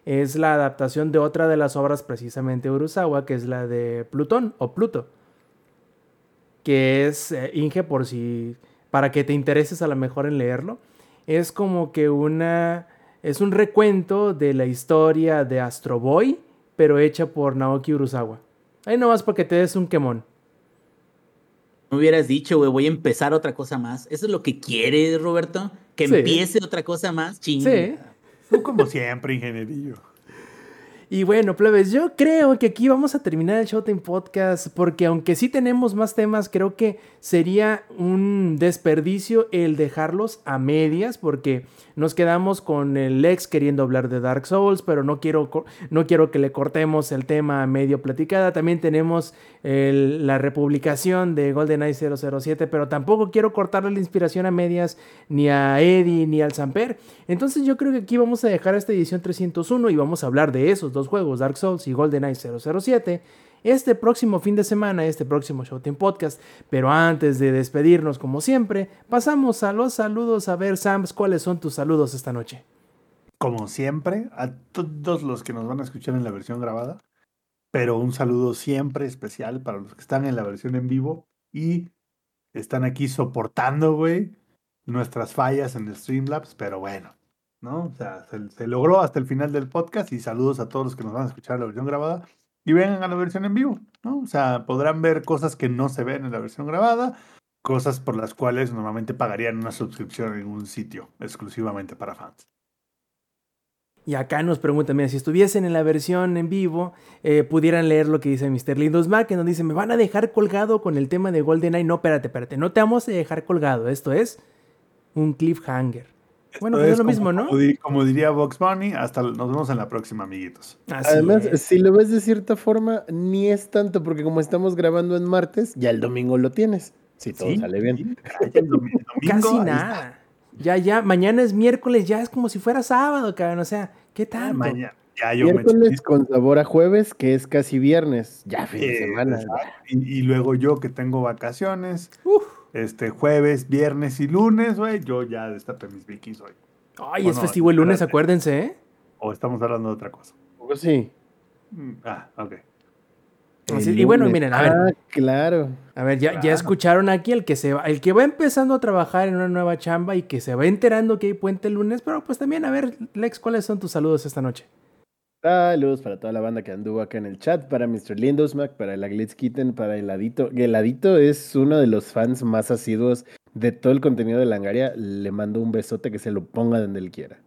es la adaptación de otra de las obras precisamente de Urusawa, que es la de Plutón o Pluto que es eh, Inge por si para que te intereses a lo mejor en leerlo. Es como que una es un recuento de la historia de Astro Boy, pero hecha por Naoki Urasawa. Ahí nomás para que te des un quemón. No hubieras dicho, güey, voy a empezar otra cosa más. ¿Eso es lo que quieres, Roberto? ¿Que sí. empiece otra cosa más? Ching. Sí. Como siempre, ingenierillo. Y bueno, plebes, yo creo que aquí vamos a terminar el Showtime Podcast porque aunque sí tenemos más temas, creo que sería un desperdicio el dejarlos a medias porque nos quedamos con el ex queriendo hablar de Dark Souls, pero no quiero, no quiero que le cortemos el tema medio platicada. También tenemos la republicación de GoldenEye 007, pero tampoco quiero cortarle la inspiración a medias ni a Eddie ni al Samper. Entonces yo creo que aquí vamos a dejar esta edición 301 y vamos a hablar de esos dos juegos, Dark Souls y GoldenEye 007 este próximo fin de semana, este próximo Showtime Podcast. Pero antes de despedirnos, como siempre, pasamos a los saludos. A ver, Sams, ¿cuáles son tus saludos esta noche? Como siempre, a todos los que nos van a escuchar en la versión grabada, pero un saludo siempre especial para los que están en la versión en vivo y están aquí soportando, güey, nuestras fallas en el Streamlabs, pero bueno, ¿no? O sea, se, se, logró hasta el final del podcast y saludos a todos los que nos van a escuchar en la versión grabada y vengan a la versión en vivo, ¿no? O sea, podrán ver cosas que no se ven en la versión grabada, cosas por las cuales normalmente pagarían una suscripción en un sitio exclusivamente para fans. Y acá nos preguntan, mira, si estuviesen en la versión en vivo, eh, pudieran leer lo que dice Mr. Lindos Mac, que nos dice, me van a dejar colgado con el tema de GoldenEye. No, espérate, espérate, no te vamos a dejar colgado. Esto es un cliffhanger bueno, pues es lo mismo, ¿no? Como, diría Vox Bunny, hasta nos vemos en la próxima, amiguitos. Además, si lo ves de cierta forma, ni es tanto, porque como estamos grabando en martes, ya el domingo lo tienes. Si todo sale bien. Casi nada. Ya, ya, mañana es miércoles, ya es como si fuera sábado, cabrón. O sea, ¿qué tal? Mañana. Ya, yo miércoles con sabor a jueves, que es casi viernes. Ya fin de semana. Y, y, luego yo que tengo vacaciones. Uf este jueves, viernes y lunes, güey, yo ya destapé mis vikings hoy. Ay, es festivo el lunes, acuérdense, ¿eh? O estamos hablando de otra cosa. Pues sí. Mm, ah, ok. y bueno, miren, a ver. Ah, claro. A ver, ya, ya escucharon aquí el que se va, el que va empezando a trabajar en una nueva chamba y que se va enterando que hay puente el lunes, pero pues también, a ver, Lex, ¿cuáles son tus saludos esta noche? Saludos para toda la banda que anduvo acá en el chat, para Mr. Lindosmack, para el Aglitz Kitten, para Heladito. Heladito es uno de los fans más asiduos de todo el contenido de Langaria. Le mando un besote que se lo ponga donde él quiera.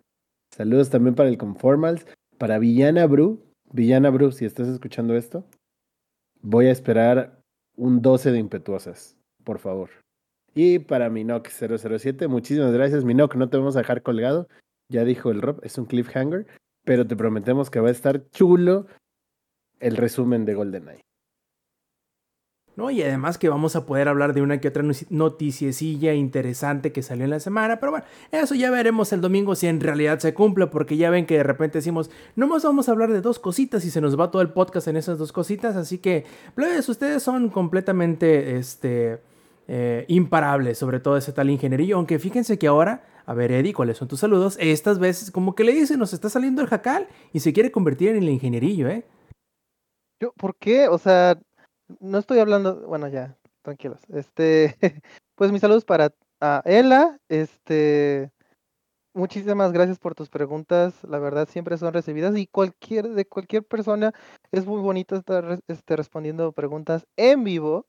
Saludos también para el Conformals, para Villana Bru. Villana Bru, si estás escuchando esto, voy a esperar un 12 de impetuosas, por favor. Y para Minoc 007, muchísimas gracias. Minoc, no te vamos a dejar colgado. Ya dijo el Rob, es un cliffhanger pero te prometemos que va a estar chulo el resumen de GoldenEye. No, y además que vamos a poder hablar de una que otra noticiecilla interesante que salió en la semana. Pero bueno, eso ya veremos el domingo si en realidad se cumple, porque ya ven que de repente decimos, nomás vamos a hablar de dos cositas y se nos va todo el podcast en esas dos cositas. Así que, plebes, ustedes son completamente este, eh, imparables sobre todo ese tal ingenierillo. Aunque fíjense que ahora a ver, Eddie, ¿cuáles son tus saludos? Estas veces, como que le dicen, nos está saliendo el jacal y se quiere convertir en el ingenierillo, ¿eh? Yo, ¿por qué? O sea, no estoy hablando. Bueno, ya, tranquilos. Este, pues mis saludos para a Ela. Este, muchísimas gracias por tus preguntas. La verdad, siempre son recibidas y cualquier de cualquier persona es muy bonito estar este, respondiendo preguntas en vivo.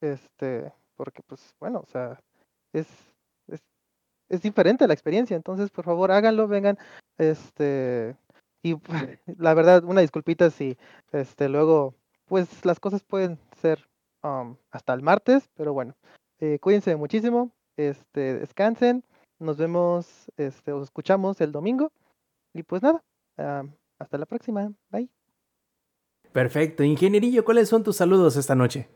Este, porque, pues, bueno, o sea, es es diferente la experiencia. Entonces, por favor, háganlo, vengan. Este, y la verdad, una disculpita si este, luego, pues las cosas pueden ser um, hasta el martes, pero bueno, eh, cuídense muchísimo, este, descansen, nos vemos, este, os escuchamos el domingo. Y pues nada, hasta la próxima. Bye. Perfecto. Ingenierillo, ¿cuáles son tus saludos esta noche?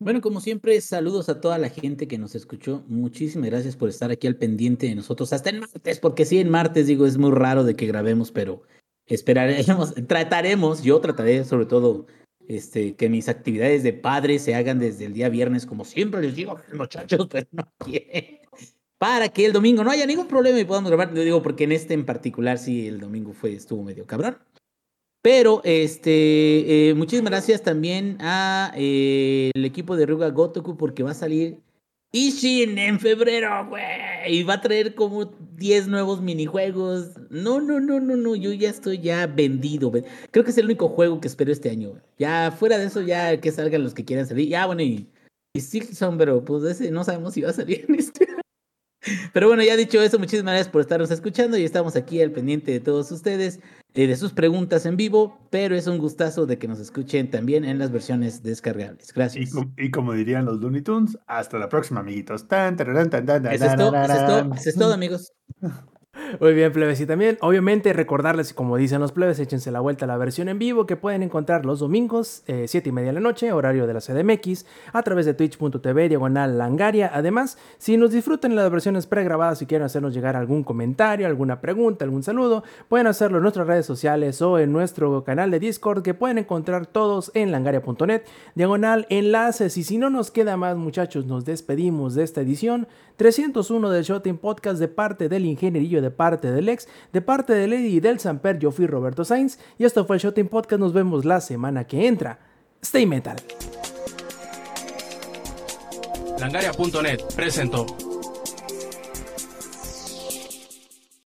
Bueno, como siempre, saludos a toda la gente que nos escuchó. Muchísimas gracias por estar aquí al pendiente de nosotros hasta el martes, porque sí, en martes digo, es muy raro de que grabemos, pero esperaremos, trataremos, yo trataré sobre todo este, que mis actividades de padre se hagan desde el día viernes, como siempre les digo muchachos, pero no quieren. Para que el domingo no haya ningún problema y podamos grabar, lo digo porque en este en particular sí el domingo fue, estuvo medio cabrón. Pero este, eh, muchísimas gracias también a eh, el equipo de Ruga Gotoku porque va a salir Ishin en febrero, güey. Y va a traer como 10 nuevos minijuegos. No, no, no, no, no. Yo ya estoy ya vendido. Creo que es el único juego que espero este año. Ya fuera de eso, ya que salgan los que quieran salir. Ya, bueno, y, y Silksong, pero pues ese no sabemos si va a salir en este Pero bueno, ya dicho eso, muchísimas gracias por estarnos escuchando y estamos aquí al pendiente de todos ustedes, eh, de sus preguntas en vivo, pero es un gustazo de que nos escuchen también en las versiones descargables. Y, Gracias. y como dirían los Looney Tunes, hasta la próxima, amiguitos. Tan, tararán, tan, tan, tan, Eso es todo, eso es todo, eso es todo, amigos. Muy bien, plebes. Y también, obviamente, recordarles, como dicen los plebes, échense la vuelta a la versión en vivo que pueden encontrar los domingos, 7 y media de la noche, horario de la CDMX, a través de twitch.tv, diagonal langaria. Además, si nos disfrutan las versiones pregrabadas y quieren hacernos llegar algún comentario, alguna pregunta, algún saludo, pueden hacerlo en nuestras redes sociales o en nuestro canal de Discord que pueden encontrar todos en langaria.net, diagonal enlaces. Y si no nos queda más, muchachos, nos despedimos de esta edición 301 del Showtime Podcast de parte del ingenierillo, de parte del ex, de parte de Lady y del Samper. Yo fui Roberto Sainz y esto fue el Showtime Podcast. Nos vemos la semana que entra. Stay metal. Langaria.net presentó.